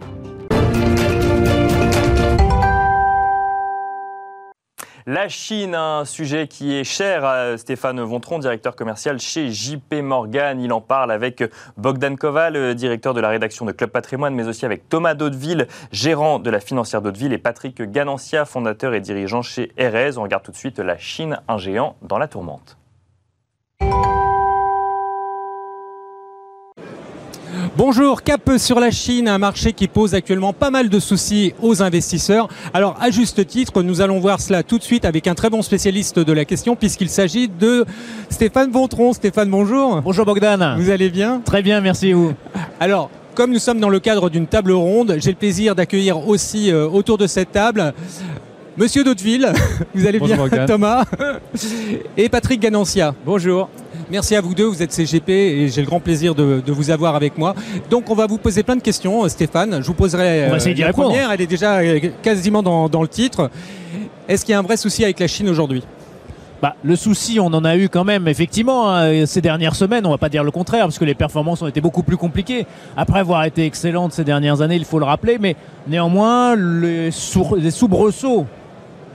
La Chine, un sujet qui est cher à Stéphane Vontron, directeur commercial chez JP Morgan. Il en parle avec Bogdan Koval, directeur de la rédaction de Club Patrimoine, mais aussi avec Thomas Daudeville, gérant de la financière Daudeville, et Patrick Ganancia, fondateur et dirigeant chez Erez. On regarde tout de suite la Chine, un géant dans la tourmente. Bonjour, cap sur la Chine, un marché qui pose actuellement pas mal de soucis aux investisseurs. Alors à juste titre, nous allons voir cela tout de suite avec un très bon spécialiste de la question puisqu'il s'agit de Stéphane Bontron. Stéphane, bonjour. Bonjour Bogdan. Vous allez bien? Très bien, merci vous. Alors, comme nous sommes dans le cadre d'une table ronde, j'ai le plaisir d'accueillir aussi euh, autour de cette table Monsieur Daudeville, vous allez bien Thomas? Et Patrick Ganancia. Bonjour. Merci à vous deux, vous êtes CGP et j'ai le grand plaisir de, vous avoir avec moi. Donc on va vous poser plein de questions, Stéphane. Je vous poserai on va euh, la première, elle est déjà euh, quasiment dans, le titre. Est-ce qu'il y a un vrai souci avec la Chine aujourd'hui? Bah, le souci, on en a eu quand même, effectivement, hein, ces dernières semaines. On va pas dire le contraire, parce que les performances ont été beaucoup plus compliquées. Après avoir été excellentes ces dernières années, il faut le rappeler, mais néanmoins, les, les soubresauts,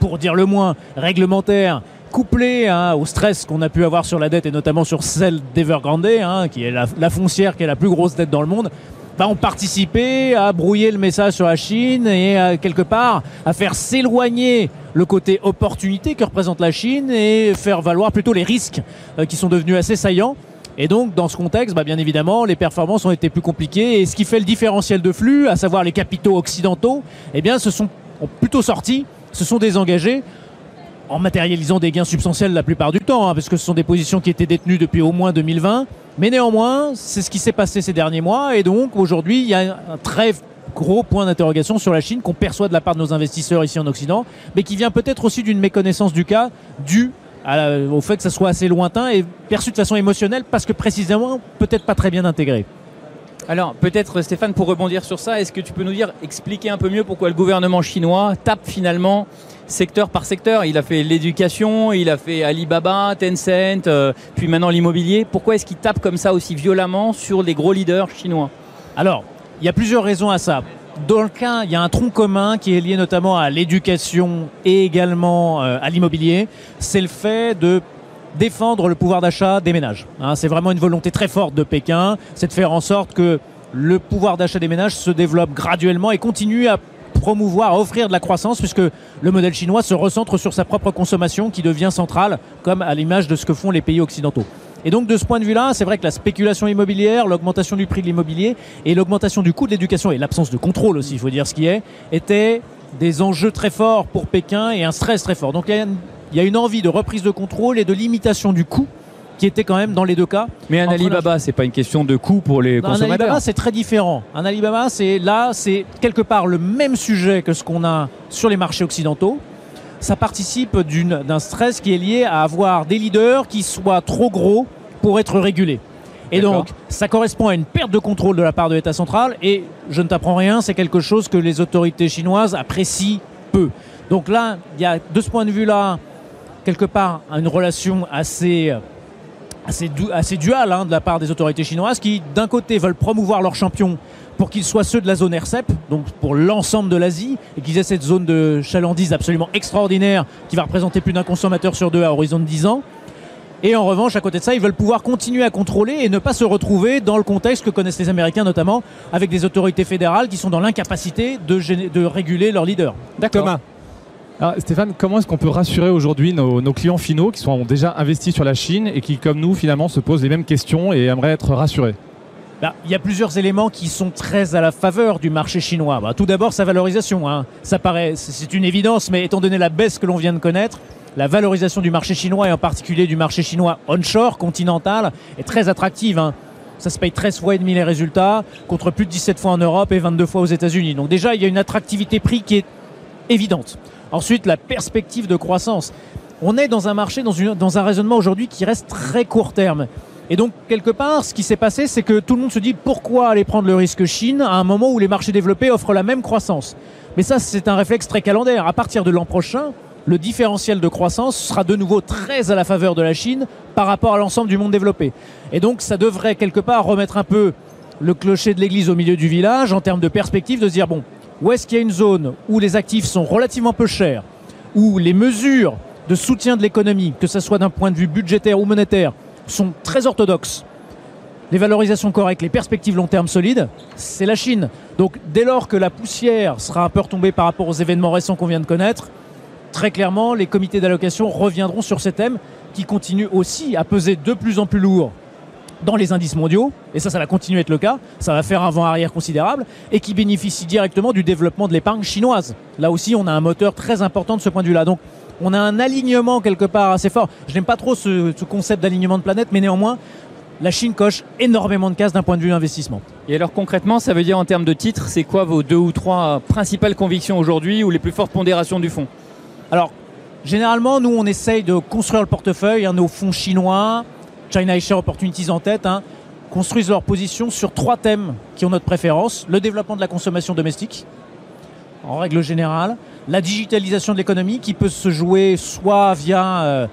pour dire le moins, réglementaires, couplé hein, au stress qu'on a pu avoir sur la dette et notamment sur celle d'Evergrande, hein, qui est la, foncière qui est la plus grosse dette dans le monde, bah, ont participé à brouiller le message sur la Chine et à, quelque part à faire s'éloigner le côté opportunité que représente la Chine et faire valoir plutôt les risques euh, qui sont devenus assez saillants. Et donc, dans ce contexte, bah, bien évidemment, les performances ont été plus compliquées. Et ce qui fait le différentiel de flux, à savoir les capitaux occidentaux, eh bien, se sont ont plutôt sortis, se sont désengagés en matérialisant des gains substantiels la plupart du temps, hein, parce que ce sont des positions qui étaient détenues depuis au moins 2020. Mais néanmoins, c'est ce qui s'est passé ces derniers mois. Et donc, aujourd'hui, il y a un très gros point d'interrogation sur la Chine qu'on perçoit de la part de nos investisseurs ici en Occident, mais qui vient peut-être aussi d'une méconnaissance du cas due au fait que ça soit assez lointain et perçu de façon émotionnelle parce que précisément peut-être pas très bien intégré. Alors peut-être Stéphane pour rebondir sur ça, est-ce que tu peux nous dire, expliquer un peu mieux pourquoi le gouvernement chinois tape finalement secteur par secteur. Il a fait l'éducation, il a fait Alibaba, Tencent, euh, puis maintenant l'immobilier. Pourquoi est-ce qu'il tape comme ça aussi violemment sur les gros leaders chinois? Alors, il y a plusieurs raisons à ça. Dans le cas, il y a un tronc commun qui est lié notamment à l'éducation et également euh, à l'immobilier. C'est le fait de défendre le pouvoir d'achat des ménages. Hein. c'est vraiment une volonté très forte de Pékin, c'est de faire en sorte que le pouvoir d'achat des ménages se développe graduellement et continue à promouvoir, à offrir de la croissance, puisque le modèle chinois se recentre sur sa propre consommation qui devient centrale, comme à l'image de ce que font les pays occidentaux. Et donc de ce point de vue-là, c'est vrai que la spéculation immobilière, l'augmentation du prix de l'immobilier et l'augmentation du coût de l'éducation et l'absence de contrôle aussi, il faut dire ce qui est, étaient des enjeux très forts pour Pékin et un stress très fort. Donc il y a une envie de reprise de contrôle et de limitation du coût qui était quand même dans les deux cas. Mais un Alibaba, c'est pas une question de coût pour les consommateurs. Un Alibaba, c'est très différent. Un Alibaba, c'est là, c'est quelque part le même sujet que ce qu'on a sur les marchés occidentaux. Ça participe d'un stress qui est lié à avoir des leaders qui soient trop gros pour être régulés. Et donc, ça correspond à une perte de contrôle de la part de l'État central. Et je ne t'apprends rien, c'est quelque chose que les autorités chinoises apprécient peu. Donc là, il y a de ce point de vue-là, quelque part, une relation assez assez, assez dual hein, de la part des autorités chinoises qui, d'un côté, veulent promouvoir leurs champions pour qu'ils soient ceux de la zone RCEP, donc pour l'ensemble de l'Asie, et qu'ils aient cette zone de chalandise absolument extraordinaire qui va représenter plus d'un consommateur sur deux à horizon de 10 ans. Et en revanche, à côté de ça, ils veulent pouvoir continuer à contrôler et ne pas se retrouver dans le contexte que connaissent les Américains notamment, avec des autorités fédérales qui sont dans l'incapacité de, de réguler leurs leaders. D'accord. Alors, Stéphane, comment est-ce qu'on peut rassurer aujourd'hui nos, clients finaux qui sont déjà investis sur la Chine et qui, comme nous, finalement, se posent les mêmes questions et aimeraient être rassurés bah, il y a plusieurs éléments qui sont très à la faveur du marché chinois. Bah, tout d'abord, sa valorisation. Hein. Ça paraît, c'est une évidence, mais étant donné la baisse que l'on vient de connaître, la valorisation du marché chinois et en particulier du marché chinois onshore, continental, est très attractive. Hein. Ça se paye 13 fois et demi les résultats, contre plus de 17 fois en Europe et 22 fois aux États-Unis. Donc déjà, il y a une attractivité prix qui est évidente. Ensuite, la perspective de croissance. On est dans un marché, dans, dans un raisonnement aujourd'hui qui reste très court terme. Et donc, quelque part, ce qui s'est passé, c'est que tout le monde se dit pourquoi aller prendre le risque Chine à un moment où les marchés développés offrent la même croissance? Mais ça, c'est un réflexe très calendaire. À partir de l'an prochain, le différentiel de croissance sera de nouveau très à la faveur de la Chine par rapport à l'ensemble du monde développé. Et donc, ça devrait quelque part remettre un peu le clocher de l'église au milieu du village en termes de perspective, de se dire, bon, où est-ce qu'il y a une zone où les actifs sont relativement peu chers, où les mesures de soutien de l'économie, que ce soit d'un point de vue budgétaire ou monétaire, sont très orthodoxes, les valorisations correctes, les perspectives long terme solides, c'est la Chine. Donc dès lors que la poussière sera un peu retombée par rapport aux événements récents qu'on vient de connaître, très clairement, les comités d'allocation reviendront sur ces thèmes qui continuent aussi à peser de plus en plus lourd dans les indices mondiaux, et ça, ça va continuer à être le cas, ça va faire un vent-arrière considérable, et qui bénéficient directement du développement de l'épargne chinoise. Là aussi, on a un moteur très important de ce point de vue-là. Donc, on a un alignement quelque part assez fort. Je n'aime pas trop ce, ce concept d'alignement de planète, mais néanmoins, la Chine coche énormément de cases d'un point de vue investissement. Et alors concrètement, ça veut dire en termes de titres, c'est quoi vos deux ou trois principales convictions aujourd'hui ou les plus fortes pondérations du fonds Alors, généralement, nous, on essaye de construire le portefeuille, hein, nos fonds chinois, China Asia Opportunities en tête, hein, construisent leur position sur trois thèmes qui ont notre préférence. Le développement de la consommation domestique, en règle générale. La digitalisation de l'économie qui peut se jouer soit via, euh,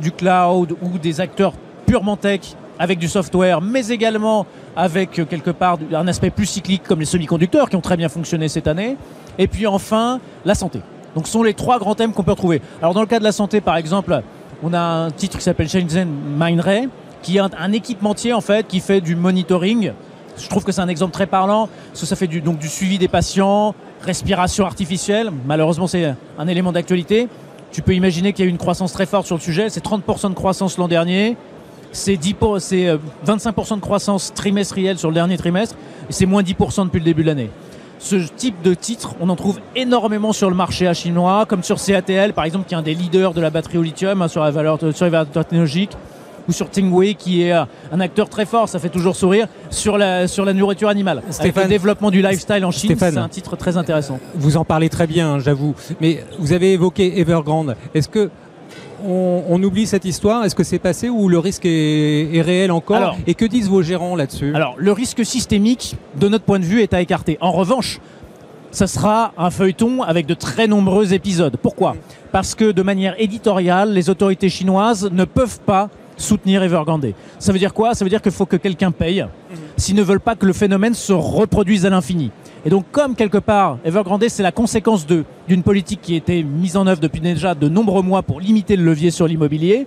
du cloud ou des acteurs purement tech avec du software, mais également avec euh, quelque part un aspect plus cyclique comme les semi-conducteurs qui ont très bien fonctionné cette année. Et puis enfin, la santé. Donc ce sont les trois grands thèmes qu'on peut retrouver. Alors dans le cas de la santé, par exemple, on a un titre qui s'appelle Shenzhen Mindray, qui est un, équipementier en fait qui fait du monitoring. Je trouve que c'est un exemple très parlant, parce que ça fait du, donc du suivi des patients, respiration artificielle. Malheureusement, c'est un élément d'actualité. Tu peux imaginer qu'il y a eu une croissance très forte sur le sujet. C'est 30% de croissance l'an dernier c'est 25% euh, de croissance trimestrielle sur le dernier trimestre, et c'est moins 10% depuis le début de l'année. Ce type de titre, on en trouve énormément sur le marché à chinois, comme sur CATL, par exemple, qui est un des leaders de la batterie au lithium hein, sur, la valeur, sur les valeurs technologiques, ou sur Tingwei, qui est un acteur très fort, ça fait toujours sourire, sur la, sur la nourriture animale. Stéphane, le développement du lifestyle en Chine, c'est un titre très intéressant. Vous en parlez très bien, hein, j'avoue. Mais vous avez évoqué Evergrande. Est-ce que on, oublie cette histoire Est-ce que c'est passé ou le risque est, réel encore Et que disent vos gérants là-dessus Alors, le risque systémique, de notre point de vue, est à écarter. En revanche, ça sera un feuilleton avec de très nombreux épisodes. Pourquoi? Parce que de manière éditoriale, les autorités chinoises ne peuvent pas soutenir Evergrande. Ça veut dire quoi? Ça veut dire qu'il faut que quelqu'un paye s'ils ne veulent pas que le phénomène se reproduise à l'infini. Et donc, comme quelque part, Evergrande, c'est la conséquence d'une politique qui a été mise en œuvre depuis déjà de nombreux mois pour limiter le levier sur l'immobilier,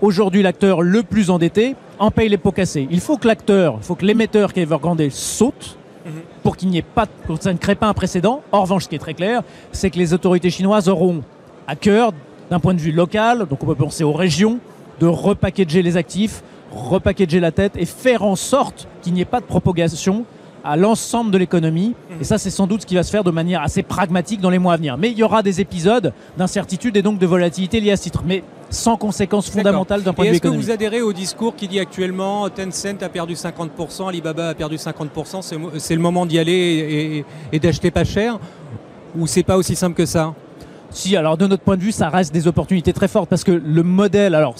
aujourd'hui, l'acteur le plus endetté en paye les pots cassés. Il faut que l'acteur, il faut que l'émetteur qui est Evergrande saute pour qu'il n'y ait pas, pour que ça ne crée pas un précédent. En revanche, ce qui est très clair, c'est que les autorités chinoises auront à cœur, d'un point de vue local, donc on peut penser aux régions, de repackager les actifs, repackager la tête et faire en sorte qu'il n'y ait pas de propagation à l'ensemble de l'économie. Et ça, c'est sans doute ce qui va se faire de manière assez pragmatique dans les mois à venir. Mais il y aura des épisodes d'incertitude et donc de volatilité liés à ce titre. Mais sans conséquences fondamentales d'un point de vue économique. Est-ce que vous adhérez au discours qui dit actuellement Tencent a perdu 50%, Alibaba a perdu 50%, c'est le moment d'y aller et, d'acheter pas cher Ou c'est pas aussi simple que ça? Si, alors de notre point de vue, ça reste des opportunités très fortes parce que le modèle, alors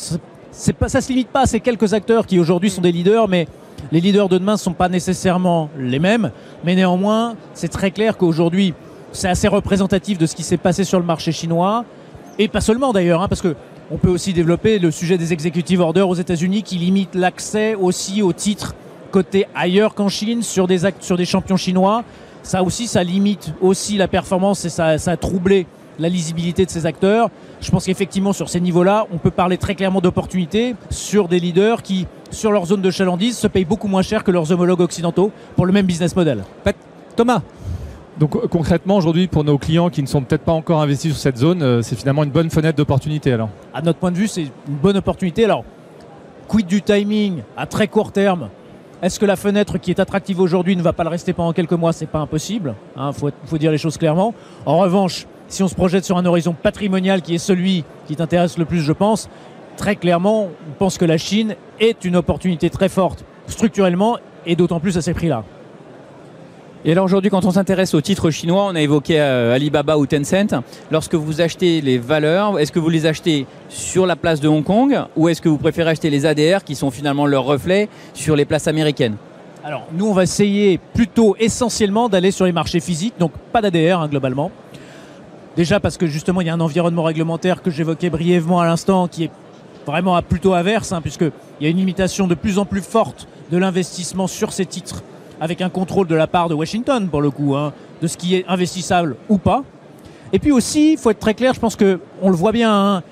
pas, ça se limite pas à ces quelques acteurs qui aujourd'hui sont des leaders, mais les leaders de demain ne sont pas nécessairement les mêmes, mais néanmoins, c'est très clair qu'aujourd'hui, c'est assez représentatif de ce qui s'est passé sur le marché chinois, et pas seulement d'ailleurs, hein, parce que on peut aussi développer le sujet des executive orders aux États-Unis qui limitent l'accès aussi aux titres côté ailleurs qu'en Chine sur des, sur des champions chinois. Ça aussi, ça limite aussi la performance et ça, ça a troublé la lisibilité de ces acteurs. Je pense qu'effectivement, sur ces niveaux-là, on peut parler très clairement d'opportunités sur des leaders qui, sur leur zone de chalandise, se payent beaucoup moins cher que leurs homologues occidentaux pour le même business model. Thomas donc concrètement, aujourd'hui, pour nos clients qui ne sont peut-être pas encore investis sur cette zone, euh, c'est finalement une bonne fenêtre d'opportunité alors À notre point de vue, c'est une bonne opportunité. Alors, quid du timing à très court terme? Est-ce que la fenêtre qui est attractive aujourd'hui ne va pas le rester pendant quelques mois? C'est pas impossible. Il hein, faut dire les choses clairement. En revanche, si on se projette sur un horizon patrimonial qui est celui qui t'intéresse le plus, je pense, très clairement, on pense que la Chine est une opportunité très forte structurellement et d'autant plus à ces prix-là. Et alors aujourd'hui, quand on s'intéresse aux titres chinois, on a évoqué euh, Alibaba ou Tencent. Lorsque vous achetez les valeurs, est-ce que vous les achetez sur la place de Hong Kong ou est-ce que vous préférez acheter les ADR qui sont finalement leur reflet sur les places américaines? Alors nous, on va essayer plutôt essentiellement d'aller sur les marchés physiques, donc pas d'ADR hein, globalement. Déjà parce que justement il y a un environnement réglementaire que j'évoquais brièvement à l'instant qui est vraiment plutôt averse, hein, puisqu'il y a une limitation de plus en plus forte de l'investissement sur ces titres, avec un contrôle de la part de Washington pour le coup, hein, de ce qui est investissable ou pas. Et puis aussi, il faut être très clair, je pense qu'on le voit bien, hein,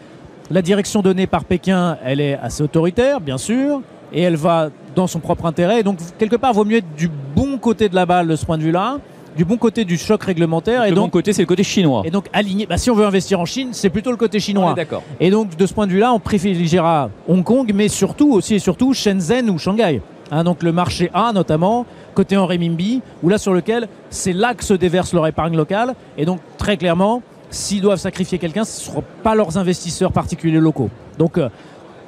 La direction donnée par Pékin, elle est assez autoritaire, bien sûr, et elle va dans son propre intérêt. donc, quelque part, il vaut mieux être du bon côté de la balle de ce point de vue-là, du bon côté du choc réglementaire. et le bon côté, c'est le côté chinois. Et donc, aligné. Bah, si on veut investir en Chine, c'est plutôt le côté chinois. D'accord. Et donc, de ce point de vue-là, on privilégiera Hong Kong, mais surtout aussi et surtout Shenzhen ou Shanghai. Hein, donc, le marché A, notamment, côté en renminbi, où là, sur lequel c'est là que se déverse leur épargne locale. Et donc, très clairement, s'ils doivent sacrifier quelqu'un, ce ne seront pas leurs investisseurs particuliers locaux. Donc, euh,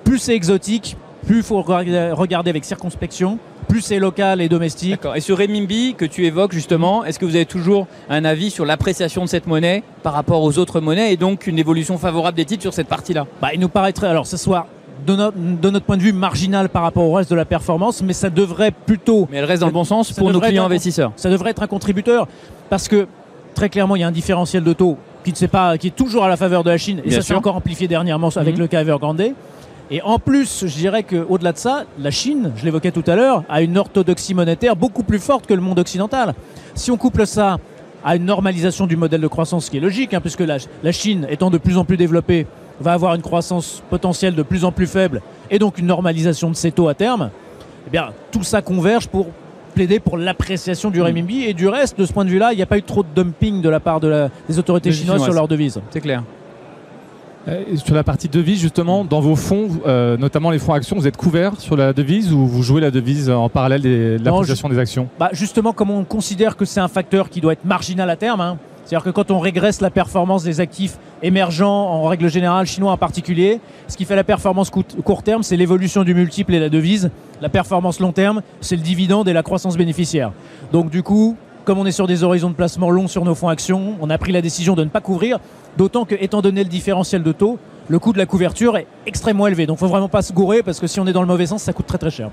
plus c'est exotique, plus il faut regarder avec circonspection, plus c'est local et domestique. Et sur Renminbi que tu évoques justement, est-ce que vous avez toujours un avis sur l'appréciation de cette monnaie par rapport aux autres monnaies et donc une évolution favorable des titres sur cette partie-là? Bah, Il nous paraîtrait, alors ce soir, de notre, point de vue marginal par rapport au reste de la performance, mais ça devrait plutôt. Mais elle reste dans le bon sens pour nos clients investisseurs. Ça devrait être un contributeur parce que très clairement, il y a un différentiel de taux qui, ne sait pas, qui est toujours à la faveur de la Chine, et ça s'est encore amplifié dernièrement avec mhm. le cas Evergrande. Et en plus, je dirais qu'au-delà de ça, la Chine, je l'évoquais tout à l'heure, a une orthodoxie monétaire beaucoup plus forte que le monde occidental. Si on couple ça à une normalisation du modèle de croissance, ce qui est logique, hein, puisque la, la, Chine, étant de plus en plus développée, va avoir une croissance potentielle de plus en plus faible, et donc une normalisation de ses taux à terme, eh bien, tout ça converge pour plaider pour l'appréciation du renminbi. Et du reste, de ce point de vue-là, il n'y a pas eu trop de dumping de la part de des autorités chinoises, sur leurs devises. C'est clair. Euh, sur la partie devise, justement, dans vos fonds, euh, notamment les fonds actions, vous êtes couvert sur la devise ou vous jouez la devise en parallèle de l'appréciation des actions? Bah Justement, comme on considère que c'est un facteur qui doit être marginal à terme, hein, c'est-à-dire que quand on régresse la performance des actifs émergents, en règle générale, chinois en particulier, ce qui fait la performance court terme, c'est l'évolution du multiple et la devise. La performance long terme, c'est le dividende et la croissance bénéficiaire. Donc du coup, comme on est sur des horizons de placement longs sur nos fonds actions, on a pris la décision de ne pas couvrir, d'autant que, étant donné le différentiel de taux, le coût de la couverture est extrêmement élevé. Donc il ne faut vraiment pas se gourer parce que si on est dans le mauvais sens, ça coûte très très cher.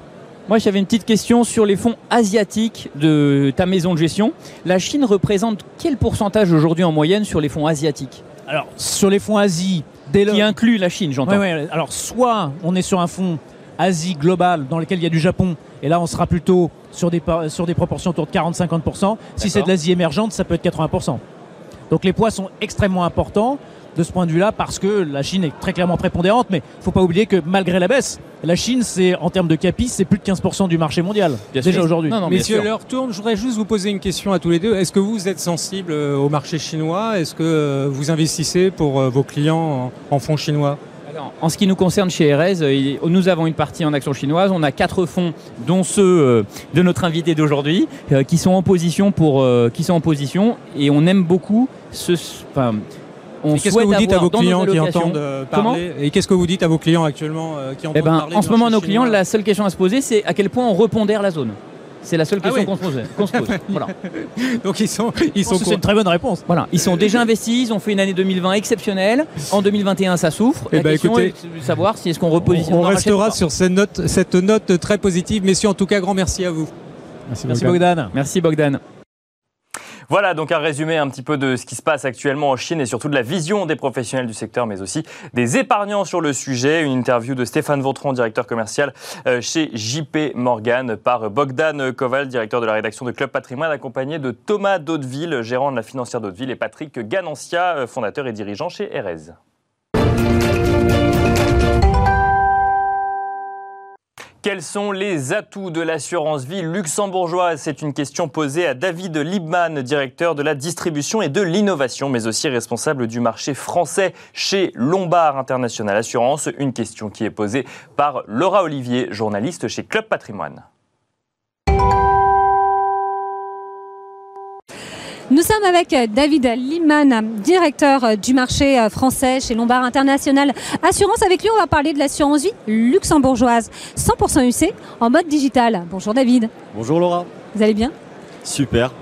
Moi, j'avais une petite question sur les fonds asiatiques de ta maison de gestion. La Chine représente quel pourcentage aujourd'hui en moyenne sur les fonds asiatiques? Alors, sur les fonds Asie, dès Qui inclut la Chine, j'entends. Alors, soit on est sur un fonds Asie global dans lequel il y a du Japon, et là, on sera plutôt sur des, sur des proportions autour de 40-50%. Si c'est de l'Asie émergente, ça peut être 80%. Donc, les poids sont extrêmement importants de ce point de vue-là parce que la Chine est très clairement prépondérante, mais il ne faut pas oublier que malgré la baisse, la Chine, c'est en termes de capi, c'est plus de 15% du marché mondial déjà aujourd'hui. Messieurs, leur tourne. Je voudrais juste vous poser une question à tous les deux. Est-ce que vous êtes sensible euh, au marché chinois? Est-ce que euh, vous investissez pour euh, vos clients en fonds chinois? En ce qui nous concerne chez RS, nous avons une partie en action chinoise. On a quatre fonds, dont ceux de notre invité d'aujourd'hui, qui sont en position pour, qui sont en position, et on aime beaucoup ce, qu'est-ce que vous dites à vos clients qui entendent euh, parler Et qu'est-ce que vous dites à vos clients actuellement euh, qui entendent eh ben, parler En ce moment, nos clients, la seule question à se poser, c'est à quel point on repondère la zone. C'est la seule ah question qu'on se pose. Voilà. Donc ils sont, ils sont. C'est une très bonne réponse. Voilà, ils sont déjà investis. Ils ont fait une année 2020 exceptionnelle. En 2021, ça souffre. Et eh la ben, question est de savoir si est-ce qu'on repositionne. On, restera sur cette note, cette note très positive. Messieurs, en tout cas, grand merci à vous. Merci, Bogdan. Merci Bogdan. Voilà donc un résumé un petit peu de ce qui se passe actuellement en Chine et surtout de la vision des professionnels du secteur, mais aussi des épargnants sur le sujet. Une interview de Stéphane Vautron, directeur commercial euh, chez JP Morgan, par Bogdan Koval, directeur de la rédaction de Club Patrimoine, accompagné de Thomas Daudeville, gérant de la financière Daudeville, et Patrick Ganancia, euh, fondateur et dirigeant chez Erez. Quels sont les atouts de l'assurance vie luxembourgeoise? C'est une question posée à David Liebman, directeur de la distribution et de l'innovation, mais aussi responsable du marché français chez Lombard International Assurance. Une question qui est posée par Laura Olivier, journaliste chez Club Patrimoine. Nous sommes avec euh, David Liman, directeur euh, du marché euh, français chez Lombard International Assurance. Avec lui, on va parler de l'assurance vie luxembourgeoise 100% UC en mode digital. Bonjour David. Bonjour Laura. Vous allez bien? Super.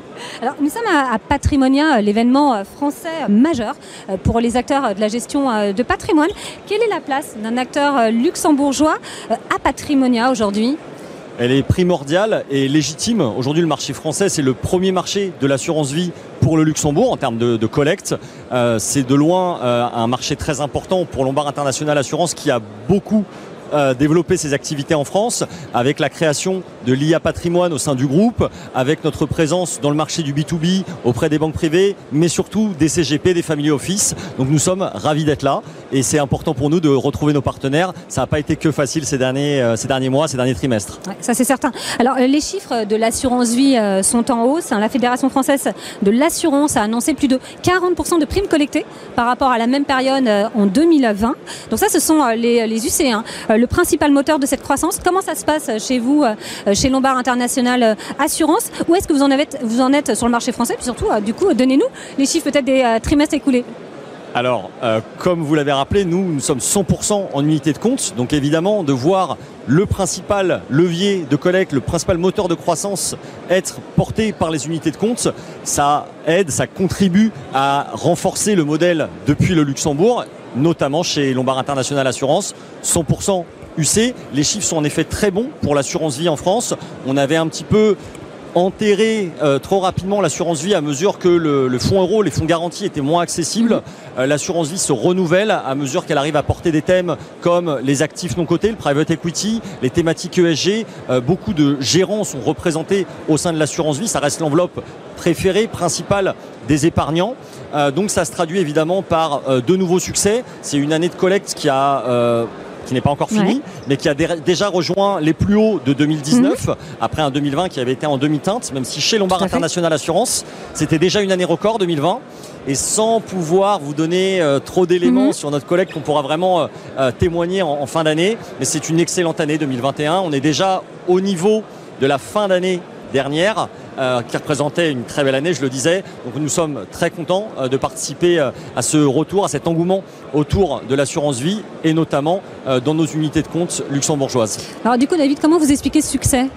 Alors, nous sommes à, Patrimonia, l'événement français majeur pour les acteurs de la gestion de patrimoine. Quelle est la place d'un acteur luxembourgeois à Patrimonia aujourd'hui? Elle est primordiale et légitime. Aujourd'hui, le marché français, c'est le premier marché de l'assurance vie pour le Luxembourg en termes de, collecte. Euh, c'est de loin euh, un marché très important pour Lombard International Assurance qui a beaucoup développer ses activités en France avec la création de l'IA Patrimoine au sein du groupe, avec notre présence dans le marché du B2B auprès des banques privées, mais surtout des CGP, des family office. Donc nous sommes ravis d'être là et c'est important pour nous de retrouver nos partenaires. Ça n'a pas été que facile ces derniers, ces derniers mois, ces derniers trimestres. ça c'est certain. Alors les chiffres de l'assurance vie sont en hausse. La Fédération française de l'assurance a annoncé plus de 40% de primes collectées par rapport à la même période euh, en 2020. Donc ça, ce sont euh, les, les UC, hein. Euh, le principal moteur de cette croissance. Comment ça se passe chez vous, chez Lombard International Assurance? Où est-ce que vous en, êtes, vous en êtes sur le marché français? Puis surtout, du coup, donnez-nous les chiffres peut-être des trimestres écoulés. Alors, comme vous l'avez rappelé, nous, nous sommes 100% en unité de compte. Donc évidemment, de voir le principal levier de collecte, le principal moteur de croissance être porté par les unités de compte, ça aide, ça contribue à renforcer le modèle depuis le Luxembourg, notamment chez Lombard International Assurance, 100% UC. Les chiffres sont en effet très bons pour l'assurance vie en France. On avait un petit peu enterrer euh, trop rapidement l'assurance vie à mesure que le, fonds euro, les fonds garantis étaient moins accessibles. Euh, l'assurance vie se renouvelle à mesure qu'elle arrive à porter des thèmes comme les actifs non cotés, le private equity, les thématiques ESG. Euh, beaucoup de gérants sont représentés au sein de l'assurance vie. Ça reste l'enveloppe préférée, principale des épargnants. donc ça se traduit évidemment par de nouveaux succès. C'est une année de collecte qui a qui n'est pas encore fini, mais qui a déjà rejoint les plus hauts de 2019, mhm. après un 2020 qui avait été en demi-teinte, même si chez Lombard International Assurance, c'était déjà une année record 2020. Et sans pouvoir vous donner euh, trop d'éléments mhm. sur notre collègue qu'on pourra vraiment euh, euh, témoigner en fin d'année, mais c'est une excellente année 2021. On est déjà au niveau de la fin d'année dernière. Euh, qui représentait une très belle année, je le disais. Donc nous sommes très contents euh, de participer euh, à ce retour, à cet engouement autour de l'assurance vie et notamment dans nos unités de compte luxembourgeoises. Alors du coup David, comment vous expliquez ce succès?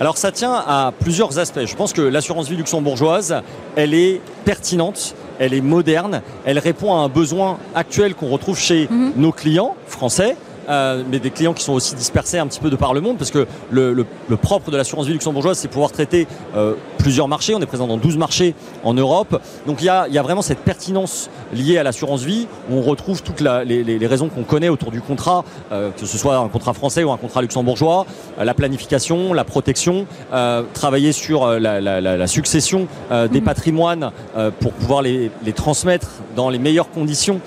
Alors ça tient à plusieurs aspects. Je pense que l'assurance vie luxembourgeoise, elle est pertinente, elle est moderne, elle répond à un besoin actuel qu'on retrouve chez mhm. nos clients français, euh, mais des clients qui sont aussi dispersés un petit peu de par le monde, parce que le, propre de l'assurance vie luxembourgeoise, c'est pouvoir traiter euh, plusieurs marchés. On est présent dans 12 marchés en Europe. Donc il y a, vraiment cette pertinence liée à l'assurance vie, où on retrouve toutes les, raisons qu'on connaît autour du contrat, euh, que ce soit un contrat français ou un contrat luxembourgeois, la planification, la protection, travailler sur la, succession des mmh. patrimoines pour pouvoir les, transmettre dans les meilleures conditions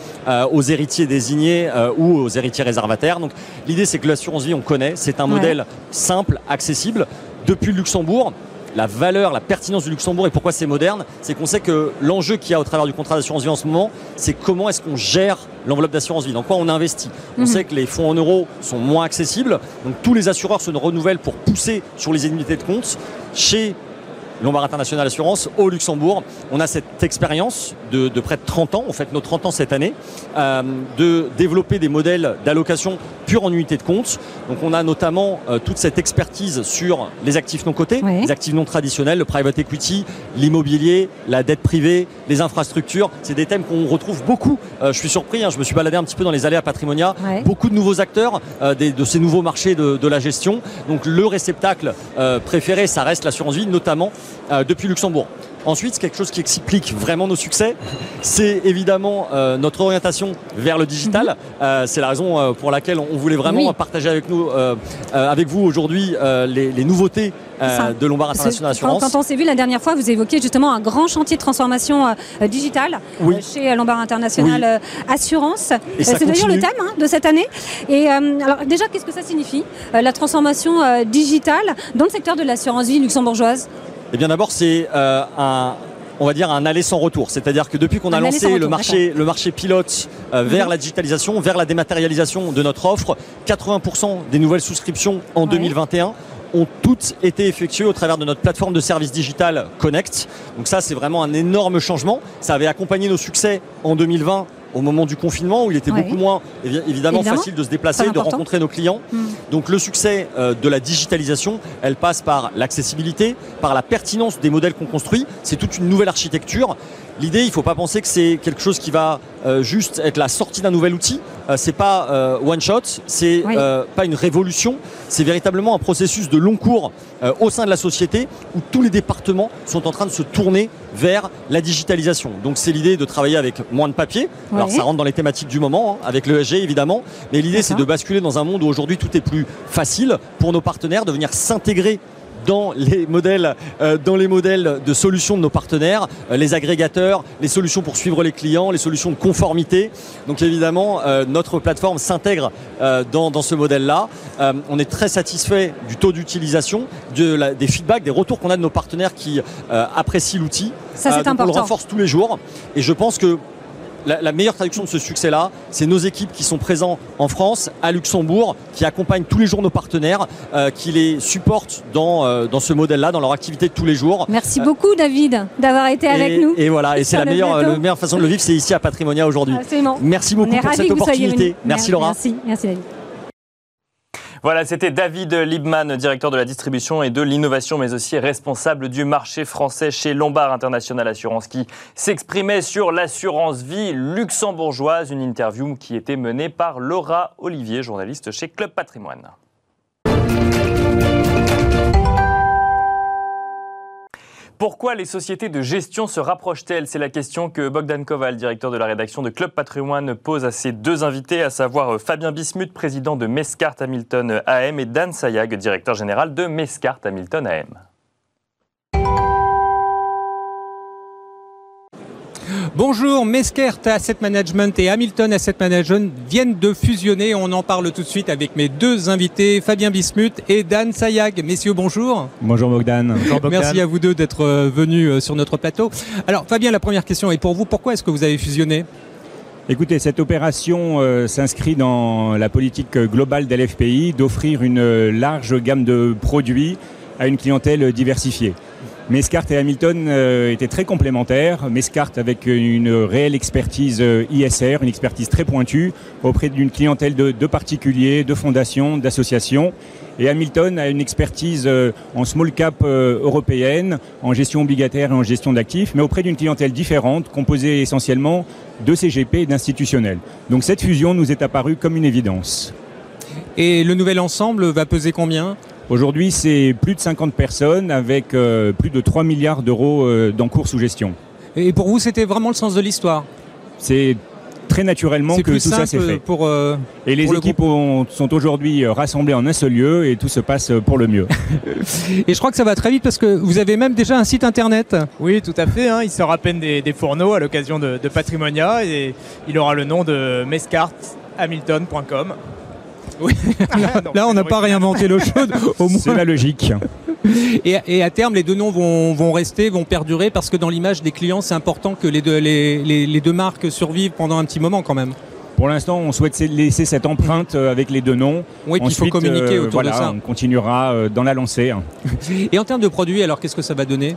aux héritiers désignés ou aux héritiers réservataires. Donc l'idée c'est que l'assurance vie on connaît, c'est un modèle simple, accessible. Depuis le Luxembourg, la valeur, la pertinence du Luxembourg et pourquoi c'est moderne, c'est qu'on sait que l'enjeu qu'il y a au travers du contrat d'assurance vie en ce moment, c'est comment est-ce qu'on gère l'enveloppe d'assurance vie, dans quoi on investit. On mhm. sait que les fonds en euros sont moins accessibles, donc tous les assureurs se renouvellent pour pousser sur les unités de compte. Chez Lombard International Assurance au Luxembourg. On a cette expérience de, près de 30 ans, on fait nos 30 ans cette année, euh, de développer des modèles d'allocation pure en unité de compte. Donc on a notamment euh, toute cette expertise sur les actifs non cotés, les actifs non traditionnels, le private equity, l'immobilier, la dette privée, les infrastructures. C'est des thèmes qu'on retrouve beaucoup. Euh, je suis surpris, hein, je me suis baladé un petit peu dans les allées à Patrimonia. Beaucoup de nouveaux acteurs de ces nouveaux marchés de, de, la gestion. Donc le réceptacle préféré, ça reste l'assurance vie, notamment euh, depuis Luxembourg. Ensuite, quelque chose qui explique vraiment nos succès, c'est évidemment euh, notre orientation vers le digital. Mhm. Euh, c'est la raison pour laquelle on voulait vraiment partager avec nous, avec vous aujourd'hui, les, nouveautés de Lombard International Assurance. Quand, on s'est vu la dernière fois, vous évoquiez justement un grand chantier de transformation digitale chez Lombard International Assurance. C'est d'ailleurs le thème hein, de cette année. Et alors déjà, qu'est-ce que ça signifie la transformation digitale dans le secteur de l'assurance vie luxembourgeoise? Eh bien d'abord c'est euh, un on va dire un aller sans retour. C'est-à-dire que depuis qu'on a lancé le, marché, le marché pilote euh, vers la digitalisation, vers la dématérialisation de notre offre, 80% des nouvelles souscriptions en 2021 ont toutes été effectuées au travers de notre plateforme de services digital Connect. Donc ça, c'est vraiment un énorme changement. Ça avait accompagné nos succès en 2020 au moment du confinement où il était beaucoup moins évidemment, facile de se déplacer, de rencontrer nos clients. Hmm. Donc le succès euh, de la digitalisation, elle passe par l'accessibilité, par la pertinence des modèles qu'on construit. C'est toute une nouvelle architecture. L'idée, il ne faut pas penser que c'est quelque chose qui va euh, juste être la sortie d'un nouvel outil. C'est pas one shot, c'est pas une révolution, c'est véritablement un processus de long cours au sein de la société où tous les départements sont en train de se tourner vers la digitalisation. Donc c'est l'idée de travailler avec moins de papier. Alors ça rentre dans les thématiques du moment, hein, avec l'ESG évidemment, mais l'idée c'est de basculer dans un monde où aujourd'hui tout est plus facile pour nos partenaires de venir s'intégrer dans les modèles, euh, dans les modèles de solutions de nos partenaires, euh, les agrégateurs, les solutions pour suivre les clients, les solutions de conformité. Donc évidemment, euh, notre plateforme s'intègre dans, ce modèle-là. on est très satisfait du taux d'utilisation, de des feedbacks, des retours qu'on a de nos partenaires qui apprécient l'outil. Ça c'est important. On le renforce tous les jours. Et je pense que la, meilleure traduction de ce succès-là, c'est nos équipes qui sont présentes en France, à Luxembourg, qui accompagnent tous les jours nos partenaires, euh, qui les supportent dans, euh, dans ce modèle-là, dans leur activité de tous les jours. Merci beaucoup, David, d'avoir été avec nous. Et voilà, et c'est la meilleure, la meilleure façon de le vivre, c'est ici à Patrimonia aujourd'hui. Merci beaucoup pour cette opportunité. Merci Laura. Merci, merci David. Voilà, c'était David Liebman, directeur de la distribution et de l'innovation, mais aussi responsable du marché français chez Lombard International Assurance, qui s'exprimait sur l'assurance vie luxembourgeoise. Une interview qui était menée par Laura Olivier, journaliste chez Club Patrimoine. Pourquoi les sociétés de gestion se rapprochent-elles? C'est la question que Bogdan Koval, directeur de la rédaction de Club Patrimoine, pose à ses deux invités, à savoir Fabien Bismuth, président de Mescart Hamilton AM, et Dan Sayag, directeur général de Mescart Hamilton AM. Bonjour, Meskert Asset Management et Hamilton Asset Management viennent de fusionner. On en parle tout de suite avec mes deux invités, Fabien Bismuth et Dan Sayag. Messieurs, bonjour. Bonjour Bogdan. Merci à vous deux d'être euh, venus euh, sur notre plateau. Alors Fabien, la première question est pour vous. Pourquoi est-ce que vous avez fusionné? Écoutez, cette opération euh, s'inscrit dans la politique globale d'LFPI d'offrir une large gamme de produits à une clientèle diversifiée. Mescart et Hamilton euh, étaient très complémentaires. Mescart avec une réelle expertise euh, ISR, une expertise très pointue auprès d'une clientèle de, particuliers, de fondations, d'associations. Et Hamilton a une expertise euh, en small cap européenne, en gestion obligataire et en gestion d'actifs, mais auprès d'une clientèle différente, composée essentiellement de CGP et d'institutionnels. Donc cette fusion nous est apparue comme une évidence. Et le nouvel ensemble va peser combien? Aujourd'hui, c'est plus de 50 personnes avec euh, plus de 3 milliards d'euros euh, d'encours sous gestion. Et pour vous, c'était vraiment le sens de l'histoire? C'est très naturellement que tout ça s'est fait. Pour, euh, et les équipes sont aujourd'hui rassemblées en un seul lieu et tout se passe pour le mieux. et je crois que ça va très vite parce que vous avez même déjà un site internet. Oui, tout à fait. Hein. Il sort à peine des, fourneaux à l'occasion de, de, Patrimonia et il aura le nom de mescarthamilton.com. Oui. Là, on n'a pas réinventé l'eau chaude. C'est la logique. Et, à terme, les deux noms vont, rester, vont perdurer, parce que dans l'image des clients, c'est important que les deux, les deux marques survivent pendant un petit moment quand même. Pour l'instant, on souhaite laisser cette empreinte euh, avec les deux noms. Oui, il faut communiquer euh, autour de ça. On continuera euh, dans la lancée. Hein. Et en termes de produits, alors qu'est-ce que ça va donner?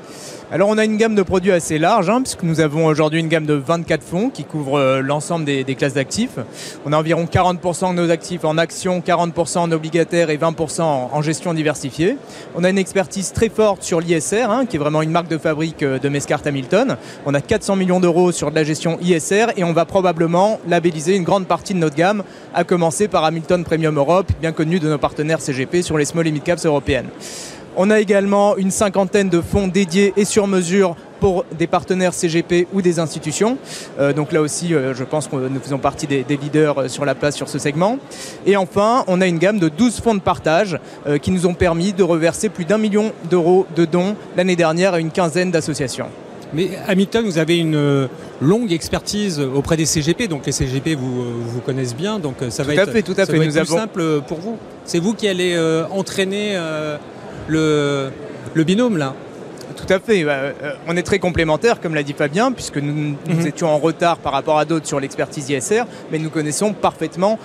Alors, on a une gamme de produits assez large, hein, puisque nous avons aujourd'hui une gamme de 24 fonds qui couvrent l'ensemble des, classes d'actifs. On a environ 40% de nos actifs en actions, 40% en obligataires et 20% en, gestion diversifiée. On a une expertise très forte sur l'ISR, hein, qui est vraiment une marque de fabrique de Mescart Hamilton. On a 400 millions d'euros sur de la gestion ISR et on va probablement labelliser une grande partie de notre gamme, à commencer par Hamilton Premium Europe, bien connu de nos partenaires CGP sur les small et mid caps européennes. On a également une cinquantaine de fonds dédiés et sur mesure pour des partenaires CGP ou des institutions. Euh, donc là aussi, euh, je pense que nous faisons partie des, leaders euh, sur la place sur ce segment. Et enfin, on a une gamme de 12 fonds de partage qui nous ont permis de reverser plus d'un million d'euros de dons l'année dernière à une quinzaine d'associations. Mais Hamilton, vous avez une euh, longue expertise auprès des CGP, donc les CGP vous, euh, vous connaissent bien, donc euh, ça va être, tout à fait. Nous plus simple pour vous. C'est vous qui allez entraîner le, le binôme là tout à fait. on est très complémentaires, comme l'a dit Fabien, puisque nous, mhm. étions en retard par rapport à d'autres sur l'expertise ISR, mais nous connaissons parfaitement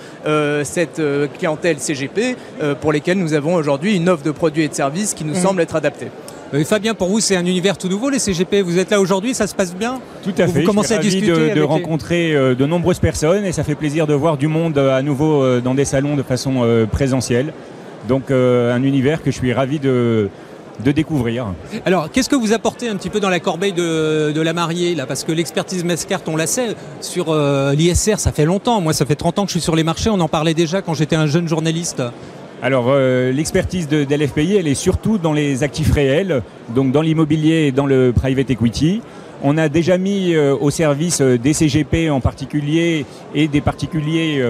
cette clientèle CGP pour lesquelles nous avons aujourd'hui une offre de produits et de services qui nous mhm. semble être adaptée. Euh, Fabien, pour vous, c'est un univers tout nouveau, les CGP. Vous êtes là aujourd'hui, ça se passe bien Tout à fait. Vous commencez à discuter de, rencontrer euh, de nombreuses personnes et ça fait plaisir de voir du monde euh, à nouveau dans des salons de façon présentielle. Donc un univers que je suis ravi de, de découvrir. Alors, qu'est-ce que vous apportez un petit peu dans la corbeille de, la mariée là? Parce que l'expertise Mescart, on la sait, sur euh, l'ISR, ça fait longtemps. Moi, ça fait 30 ans que je suis sur les marchés. On en parlait déjà quand j'étais un jeune journaliste. Alors, euh, l'expertise de, elle est surtout dans les actifs réels, donc dans l'immobilier et dans le private equity. On a déjà mis euh, au service des CGP en particulier et des particuliers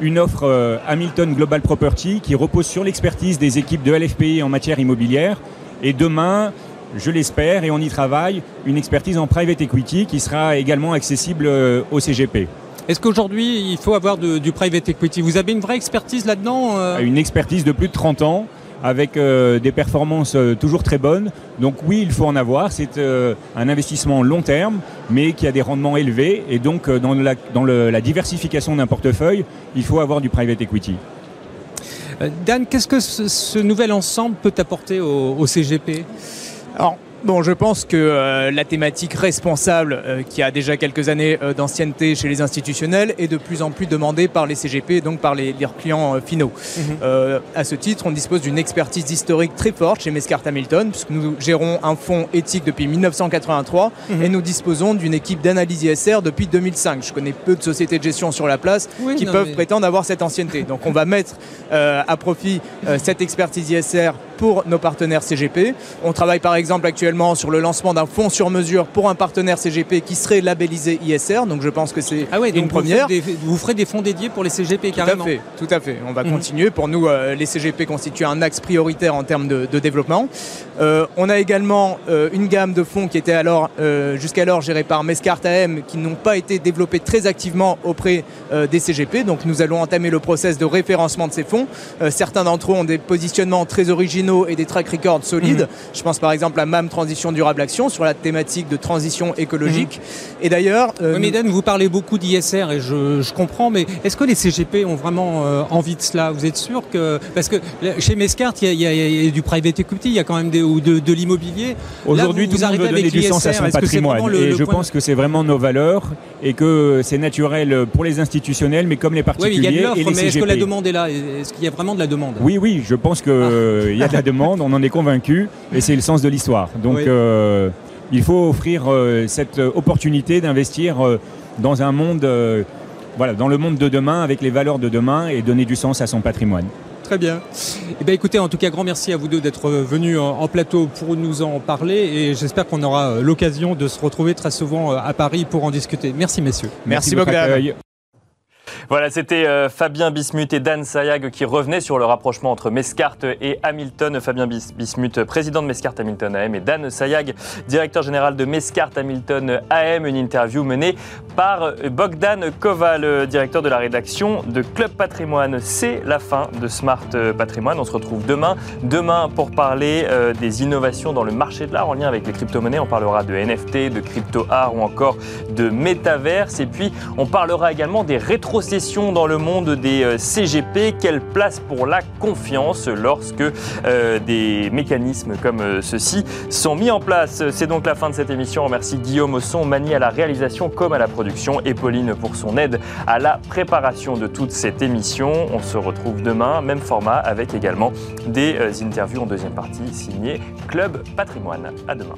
une offre Hamilton Global Property qui repose sur l'expertise des équipes de LFPI en matière immobilière et demain, je l'espère, et on y travaille, une expertise en private equity qui sera également accessible euh, au CGP. Est-ce qu'aujourd'hui, il faut avoir du private equity? Vous avez une vraie expertise là-dedans euh? Une expertise de plus de 30 ans avec euh, des performances toujours très bonnes. Donc oui, il faut en avoir. C'est un investissement long terme, mais qui a des rendements élevés. Et donc dans la, dans la diversification d'un portefeuille, il faut avoir du private equity. Euh, Dan, qu'est-ce que ce, nouvel ensemble peut apporter au, CGP Bon, je pense que euh, la thématique responsable, euh, qui a déjà quelques années euh, d'ancienneté chez les institutionnels, est de plus en plus demandée par les CGP, donc par les, leurs clients finaux. Mhm. à ce titre, on dispose d'une expertise historique très forte chez Mescart Hamilton, puisque nous gérons un fonds éthique depuis 1983 mhm. et nous disposons d'une équipe d'analyse ISR depuis 2005. Je connais peu de sociétés de gestion sur la place qui peuvent prétendre avoir cette ancienneté. Donc on va mettre à profit cette expertise ISR pour nos partenaires CGP. On travaille par exemple actuellement sur le lancement d'un fonds sur mesure pour un partenaire CGP qui serait labellisé ISR. Donc je pense que c'est ah une première. Vous, ferez des fonds dédiés pour les CGP carrément Tout à fait. Tout à fait. On va mhm. continuer. Pour nous, euh, les CGP constituent un axe prioritaire en termes de, développement. Euh, on a également euh, une gamme de fonds qui était alors jusqu'alors gérés par Mescart AM qui n'ont pas été développés très activement auprès des CGP. Donc nous allons entamer le process de référencement de ces fonds. certains d'entre eux ont des positionnements très originaux et des track records solides. Mhm. Je pense par exemple à MAM Transition Durable Action sur la thématique de transition écologique. Mhm. Et d'ailleurs. Euh, vous parlez beaucoup d'ISR et je, comprends, mais est-ce que les CGP ont vraiment euh, envie de cela? Vous êtes sûr que. Parce que chez Mescart, il y, a du private equity, il y a quand même des, ou de, de l'immobilier. Aujourd'hui, tout le monde veut donner du sens à son patrimoine. et je pense que c'est vraiment nos valeurs et que c'est naturel pour les institutionnels, mais comme les particuliers. Oui, il y a de l'offre, mais est-ce que la demande est là? Est-ce qu'il y a vraiment de la demande? Oui, oui, je pense qu'il ah. y a de la demande, on en est convaincu, et c'est le sens de l'histoire. Donc euh, il faut offrir euh, cette opportunité d'investir euh, dans un monde, voilà, dans le monde de demain, avec les valeurs de demain, et donner du sens à son patrimoine. Très bien. Eh bien, écoutez, en tout cas, grand merci à vous deux d'être venus en plateau pour nous en parler et j'espère qu'on aura l'occasion de se retrouver très souvent à Paris pour en discuter. Merci, messieurs. Merci, beaucoup. Voilà, c'était euh, Fabien Bismuth et Dan Sayag qui revenaient sur le rapprochement entre Mescart et Hamilton. Fabien Bismuth, président de Mescart Hamilton AM, et Dan Sayag, directeur général de Mescart Hamilton AM. Une interview menée par Bogdan Koval, directeur de la rédaction de Club Patrimoine. C'est la fin de Smart Patrimoine. On se retrouve demain. Demain pour parler euh, des innovations dans le marché de l'art en lien avec les crypto-monnaies. On parlera de NFT, de crypto-art ou encore de métaverse. Et puis, on parlera également des dans le monde des euh, CGP. Quelle place pour la confiance lorsque euh, des mécanismes comme euh, ceux-ci sont mis en place? C'est donc la fin de cette émission. On remercie Guillaume Osson, Mani à la réalisation comme à la production et Pauline pour son aide à la préparation de toute cette émission. On se retrouve demain, même format, avec également des interviews en deuxième partie signées Club Patrimoine. À demain.